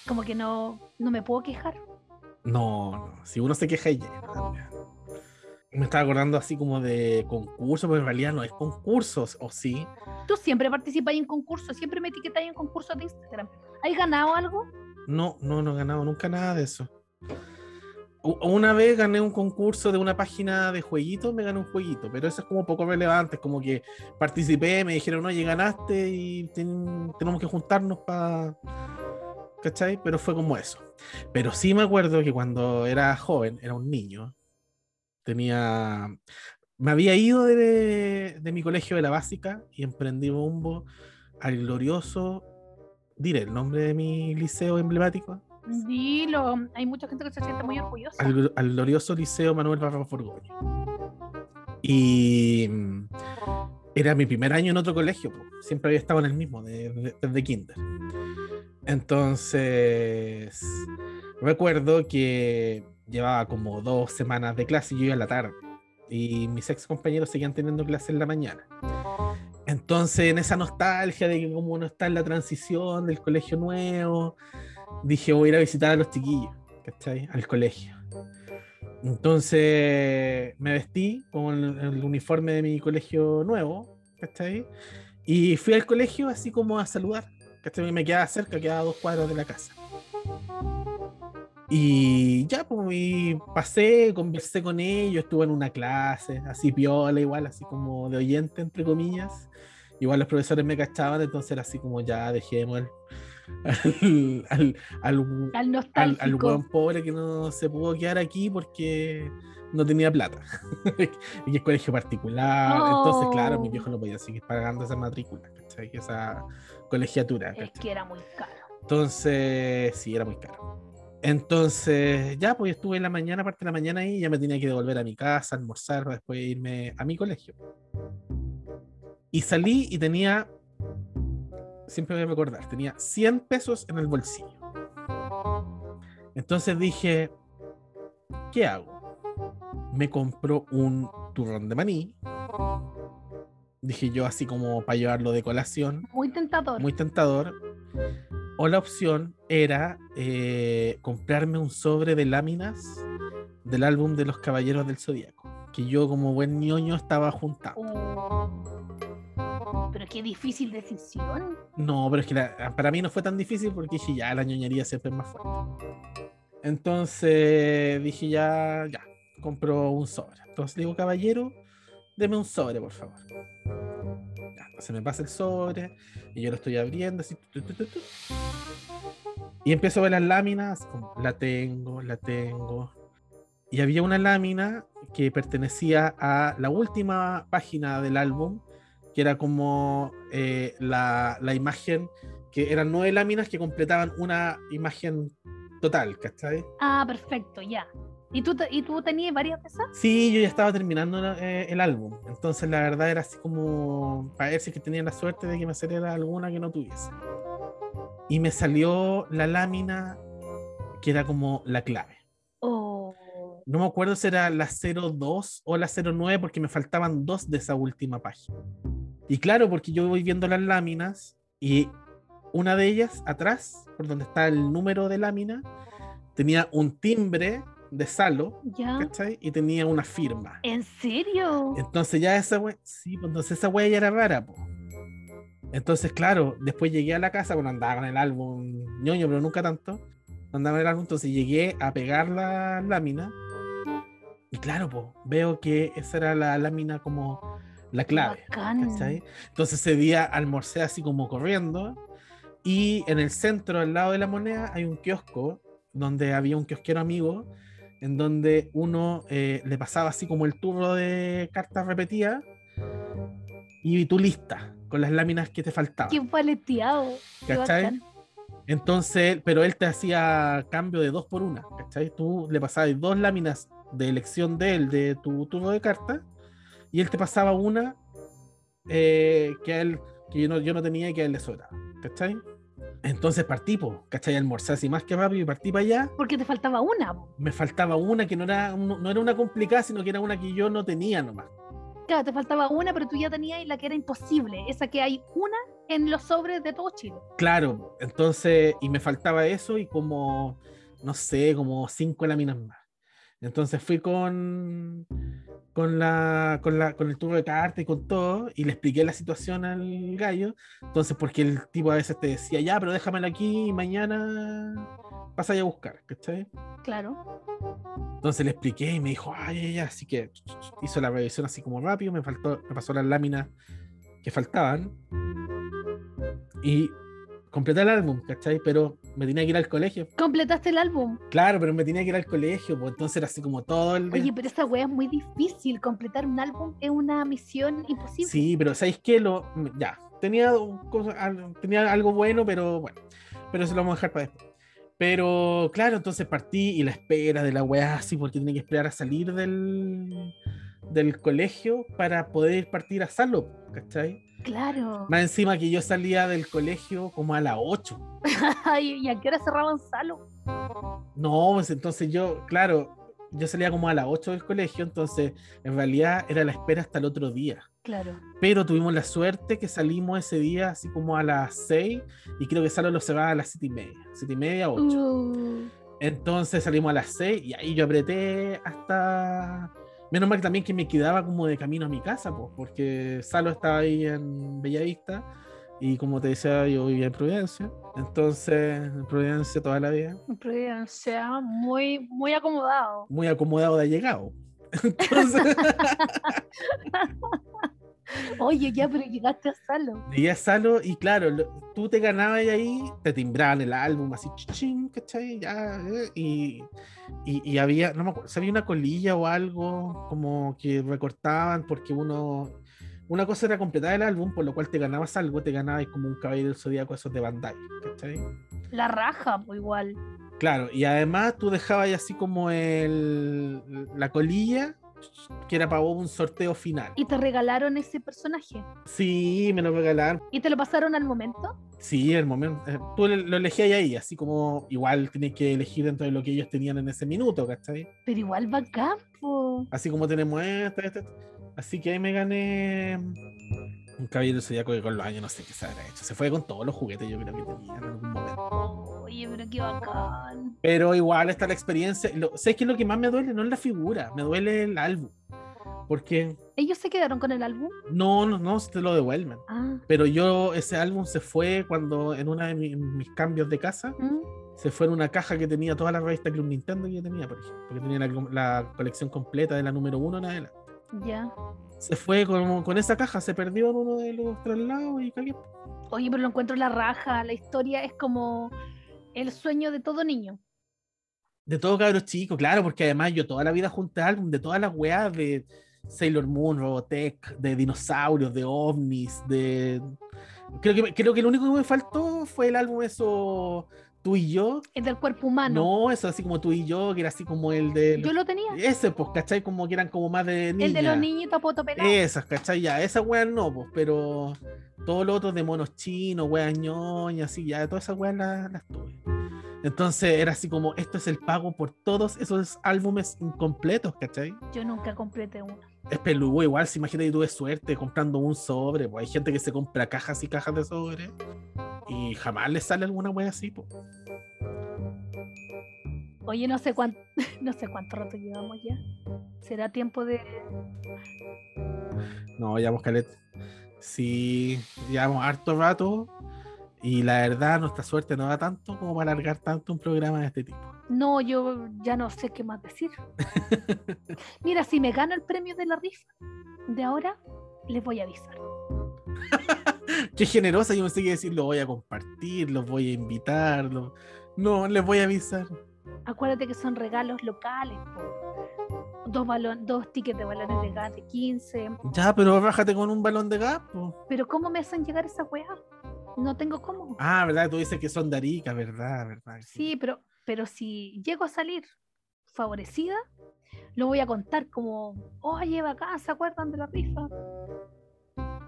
[SPEAKER 2] como que no, no me puedo quejar.
[SPEAKER 1] No, no, si uno se queja y llega. en realidad. Me estaba acordando así como de concursos, pero en realidad no es concursos, o sí.
[SPEAKER 2] Tú siempre participas en concursos, siempre me etiquetas en concursos de Instagram. ¿Has ganado algo?
[SPEAKER 1] No, no, no he ganado nunca nada de eso. Una vez gané un concurso de una página de jueguitos, me gané un jueguito, pero eso es como poco relevante, es como que participé, me dijeron, oye, ganaste y ten- tenemos que juntarnos para... ¿Cachai? Pero fue como eso. Pero sí me acuerdo que cuando era joven, era un niño, tenía... Me había ido de, de mi colegio de la básica y emprendí rumbo al glorioso, diré el nombre de mi liceo emblemático,
[SPEAKER 2] Dilo, hay mucha gente que se siente muy orgullosa.
[SPEAKER 1] al, gl- al glorioso Liceo Manuel Barra Forgoño. Y mm, era mi primer año en otro colegio, po. siempre había estado en el mismo, de- de- desde kinder. Entonces, recuerdo que llevaba como dos semanas de clase y yo iba a la tarde. Y mis ex compañeros seguían teniendo clase en la mañana. Entonces, en esa nostalgia de que como uno está en la transición del colegio nuevo, dije voy a ir a visitar a los chiquillos, ¿cachai? Al colegio. Entonces me vestí con el, el uniforme de mi colegio nuevo, ¿cachai? Y fui al colegio así como a saludar, ¿cachai? Me quedaba cerca, quedaba a dos cuadras de la casa. Y ya, pues, y pasé, conversé con ellos, estuve en una clase, así piola, igual, así como de oyente, entre comillas. Igual los profesores me cachaban, entonces era así como ya dejemos [LAUGHS] el- al, al, al,
[SPEAKER 2] Al
[SPEAKER 1] al, weón pobre que no se pudo quedar aquí porque no tenía plata. [LAUGHS] y es colegio particular. Entonces, claro, mi
[SPEAKER 2] Oh.
[SPEAKER 1] viejo no podía seguir pagando esa matrícula, ¿cachai? Esa colegiatura.
[SPEAKER 2] Es
[SPEAKER 1] ¿cachai?
[SPEAKER 2] que era muy caro.
[SPEAKER 1] Entonces, sí, era muy caro. Entonces, ya, pues estuve en la mañana, parte de la mañana ahí, ya me tenía que devolver a mi casa, almorzar, para después irme a mi colegio. Y salí y tenía, siempre voy a recordar, tenía 100 pesos en el bolsillo. Entonces dije, ¿qué hago? Me compro un turrón de maní. Dije yo así como para llevarlo de colación
[SPEAKER 2] Muy tentador.
[SPEAKER 1] muy tentador. O la opción era eh, comprarme un sobre de láminas del álbum de los Caballeros del Zodíaco, que yo como buen ñoño estaba juntando.
[SPEAKER 2] Oh. Pero qué difícil decisión.
[SPEAKER 1] No, pero es que la- para mí no fue tan difícil porque dije ya, la ñoñería siempre es más fuerte. Entonces dije ya, ya, compro un sobre. Entonces le digo, caballero, deme un sobre, por favor. Entonces me pasa el sobre y yo lo estoy abriendo así. Y empiezo a ver las láminas, como, la tengo, la tengo. Y había una lámina que pertenecía a la última página del álbum, que era como eh, la, la imagen, que eran nueve láminas que completaban una imagen total, ¿cachai?
[SPEAKER 2] Ah, perfecto, ya. ¿Y tú, y tú tenías varias de esas?
[SPEAKER 1] Sí, yo ya estaba terminando la- eh, el álbum, entonces la verdad era así como para ver si que tenía la suerte de que me saliera alguna que no tuviese. Y me salió la lámina que era como la clave.
[SPEAKER 2] Oh.
[SPEAKER 1] No me acuerdo si era la 02 o la 09 porque me faltaban dos de esa última página. Y claro, porque yo voy viendo las láminas y una de ellas atrás, por donde está el número de lámina, tenía un timbre de Salo,
[SPEAKER 2] ¿Ya?
[SPEAKER 1] ¿cachai? Y tenía una firma.
[SPEAKER 2] ¿En serio?
[SPEAKER 1] Entonces ya esa wea, sí, pues entonces esa wea ya era rara, po. Entonces, claro, después llegué a la casa, bueno, andaba con el álbum ñoño, pero nunca tanto. mandaban el álbum, entonces llegué a pegar la lámina. Y claro, pues, veo que esa era la lámina como la clave. ¿cachai? Entonces ese día almorcé así como corriendo. Y en el centro, al lado de la moneda, hay un kiosco donde había un kiosquero amigo en donde uno eh, le pasaba así como el turno de cartas repetidas y tu lista con las láminas que te faltaban.
[SPEAKER 2] Qué paleteado.
[SPEAKER 1] ¿Cachai? Entonces, pero él te hacía cambio de dos por una, ¿cachai? Tú le pasabas dos láminas de elección de él, de tu turno de cartas, y él te pasaba una eh, que a él, que yo no, yo no tenía y que a él le sobraba, ¿cachai? Entonces partí, po, ¿cachai? Almorcé así más que rápido y partí para allá.
[SPEAKER 2] Porque te faltaba una. po.
[SPEAKER 1] Me faltaba una que no era, no, no era una complicada, sino que era una que yo no tenía nomás.
[SPEAKER 2] Claro, te faltaba una, pero tú ya tenías la que era imposible. Esa que hay una en los sobres de todo Chile.
[SPEAKER 1] Claro, entonces, y me faltaba eso y como, no sé, como cinco láminas más. Entonces fui con, con, la, con, la, con el turno de carta y con todo, y le expliqué la situación al gallo. Entonces, porque el tipo a veces te decía, ya, pero déjamelo aquí y mañana pasa a buscar, ¿cachai?
[SPEAKER 2] Claro.
[SPEAKER 1] Entonces le expliqué y me dijo, ay, ay, ay", así que hizo la revisión así como rápido, me faltó, me pasó las láminas que faltaban y completé el álbum, ¿cachai? Pero me tenía que ir al colegio.
[SPEAKER 2] Completaste el álbum.
[SPEAKER 1] Claro, pero me tenía que ir al colegio, pues entonces era así como todo el.
[SPEAKER 2] Oye, pero esa wea es muy difícil. Completar un álbum es una misión imposible.
[SPEAKER 1] Sí, pero ¿sabéis qué? Lo, ya, tenía, tenía algo bueno, pero bueno, pero se lo vamos a dejar para después. Pero claro, entonces partí y la espera de la weá así, porque tenía que esperar a salir del, del colegio para poder partir a Salo, ¿cachai?
[SPEAKER 2] Claro.
[SPEAKER 1] Más encima que yo salía del colegio como a las 8. [LAUGHS]
[SPEAKER 2] Ay, ¿Y a qué hora cerraban Salo?
[SPEAKER 1] No, pues entonces yo, claro, yo salía como a las 8 del colegio, entonces en realidad era la espera hasta el otro día.
[SPEAKER 2] Claro.
[SPEAKER 1] Pero tuvimos la suerte que salimos ese día así como a las 6 y creo que Salo lo cerraba a las 7 y media, 7 y media, 8.
[SPEAKER 2] Uh,
[SPEAKER 1] Entonces salimos a las 6 y ahí yo apreté hasta... Menos mal también que me quedaba como de camino a mi casa, pues, porque Salo estaba ahí en Bellavista y como te decía yo vivía en Providencia. Entonces, en Providencia toda la vida,
[SPEAKER 2] Providencia, muy, muy acomodado.
[SPEAKER 1] muy acomodado de llegado. [LAUGHS] Entonces, [LAUGHS]
[SPEAKER 2] Oye, ya, pero llegaste a Salo.
[SPEAKER 1] llegué a Salo y claro, lo- tú te ganabas ahí, te timbraban el álbum así, chichín, ¿cachai? Ya, eh, y, y, y había, no me acuerdo, había una colilla o algo como que recortaban porque uno, una cosa era completar el álbum, por lo cual te ganabas algo, te ganabas como un caballero del zodíaco esos de Bandai, ¿cachai?
[SPEAKER 2] La raja, pues igual.
[SPEAKER 1] Claro, y además tú dejabas ahí así como el, la colilla, que era para vos un sorteo final.
[SPEAKER 2] Y te regalaron ese personaje.
[SPEAKER 1] Sí, me lo regalaron.
[SPEAKER 2] ¿Y te lo pasaron al momento?
[SPEAKER 1] Sí, el momento. eh, Tú lo elegías ahí, así como igual tienes que elegir dentro de lo que ellos tenían en ese minuto, ¿cachai?
[SPEAKER 2] Pero igual bacán, po.
[SPEAKER 1] Así como tenemos esta, esta, esta. Así que ahí me gané un caballero zodiaco que con los años no sé qué se habrá hecho. Se fue con todos los juguetes, yo creo que tenía en algún momento.
[SPEAKER 2] Oye, pero qué bacán.
[SPEAKER 1] Pero igual está la experiencia. Lo, ¿Sabes qué es lo que más me duele? No es la figura, me duele el álbum. Porque
[SPEAKER 2] ¿Ellos se quedaron con el álbum?
[SPEAKER 1] no, no, no, se te lo devuelven.
[SPEAKER 2] Ah.
[SPEAKER 1] Pero yo, ese álbum se fue cuando en uno de mi- mis cambios de casa.
[SPEAKER 2] ¿mm?
[SPEAKER 1] se fue en una caja que tenía todas las revistas Club Nintendo que yo tenía, por ejemplo, porque tenía la, la colección completa de la número uno en adelante.
[SPEAKER 2] Ya.
[SPEAKER 1] Se fue con, con esa caja, se perdió en uno de los traslados y calió.
[SPEAKER 2] Oye, pero lo encuentro la raja. La historia es como el sueño de todo niño.
[SPEAKER 1] De todo cabros chico, claro, porque además yo toda la vida junté álbum de todas las weas de Sailor Moon, Robotech, de dinosaurios, de ovnis, de. Creo que, creo que lo único que me faltó fue el álbum eso, tú y yo.
[SPEAKER 2] Es del cuerpo humano.
[SPEAKER 1] No, eso así como tú y yo, que era así como el de.
[SPEAKER 2] Yo lo tenía.
[SPEAKER 1] Ese, pues, ¿cachai? Como que eran como más de niñas.
[SPEAKER 2] El de los niñitos a poto pelado.
[SPEAKER 1] Esas, ¿cachai? Ya, esas weas no, pues, pero todo lo otro de monos chinos, weas ñoñas, así, ya, todas esas weas las, las tuve. Entonces era así como, esto es el pago por todos esos álbumes incompletos, ¿cachai?
[SPEAKER 2] Yo nunca completé uno.
[SPEAKER 1] Es peludo igual, si imagínate que tuve suerte comprando un sobre, pues hay gente que se compra cajas y cajas de sobre y jamás le sale alguna wea así, pues.
[SPEAKER 2] Oye, no sé cuánto, [LAUGHS] no sé cuánto rato llevamos ya. ¿Será tiempo de
[SPEAKER 1] No, ya Calet. Sí, llevamos harto rato. Y la verdad, nuestra suerte no da tanto como para alargar tanto un programa de este tipo.
[SPEAKER 2] No, yo ya no sé qué más decir. [LAUGHS] Mira, si me gano el premio de la rifa de ahora, les voy a avisar. [LAUGHS]
[SPEAKER 1] Qué generosa, yo pensé que decir lo voy a compartir, los voy a invitar. lo- No, les voy a avisar.
[SPEAKER 2] Acuérdate que son regalos locales. Dos, balon dos tickets de balones de gas de 15.
[SPEAKER 1] Ya, pero bájate con un balón de gas. po.
[SPEAKER 2] Pero ¿cómo me hacen llegar esa weá? No tengo cómo.
[SPEAKER 1] Ah, verdad, tú dices que son de Arica, verdad, verdad.
[SPEAKER 2] Sí, pero, pero si llego a salir favorecida, lo voy a contar como, oye, bacán, ¿se acuerdan de la rifa?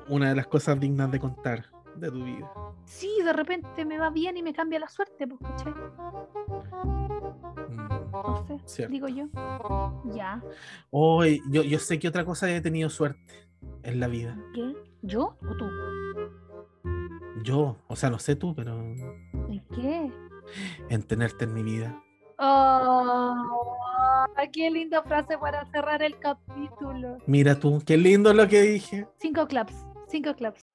[SPEAKER 1] Una de las cosas dignas de contar de tu vida.
[SPEAKER 2] Sí, de repente me va bien y me cambia la suerte, pues, ¿cachai?
[SPEAKER 1] Mm,
[SPEAKER 2] No sé,
[SPEAKER 1] Cierto.
[SPEAKER 2] digo yo. Ya.
[SPEAKER 1] Hoy, yo, yo sé que otra cosa he tenido suerte en la vida.
[SPEAKER 2] ¿Qué? ¿Yo o tú?
[SPEAKER 1] Yo, o sea, no sé tú, pero
[SPEAKER 2] ¿En qué?
[SPEAKER 1] en tenerte en mi vida.
[SPEAKER 2] Oh, qué linda frase para cerrar el capítulo.
[SPEAKER 1] Mira tú, qué lindo lo que dije.
[SPEAKER 2] Cinco claps, cinco claps.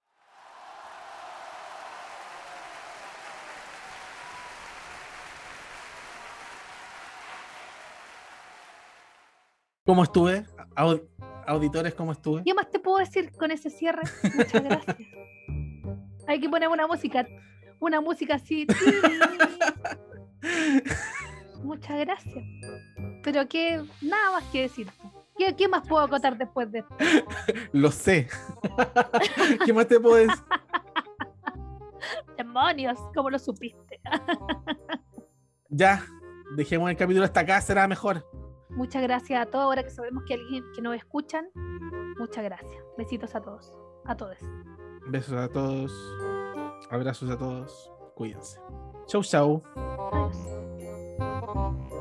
[SPEAKER 1] ¿Cómo estuve? Au- auditores, ¿cómo estuve?
[SPEAKER 2] ¿Qué más te puedo decir con ese cierre? Muchas [LAUGHS] gracias. Hay que poner una música, una música así. [LAUGHS] Muchas gracias. Pero que nada más que decir. ¿Qué, qué más puedo acotar después de esto?
[SPEAKER 1] Lo sé. [LAUGHS] ¿Qué más te puedo decir? [LAUGHS]
[SPEAKER 2] Demonios, ¿cómo lo supiste?
[SPEAKER 1] Ya, dejemos el capítulo hasta acá, será mejor.
[SPEAKER 2] Muchas gracias a todos. Ahora que sabemos que alguien que nos escuchan, muchas gracias. Besitos a todos. A todos.
[SPEAKER 1] Besos a todos. Abrazos a todos. Cuídense. Chau, chau.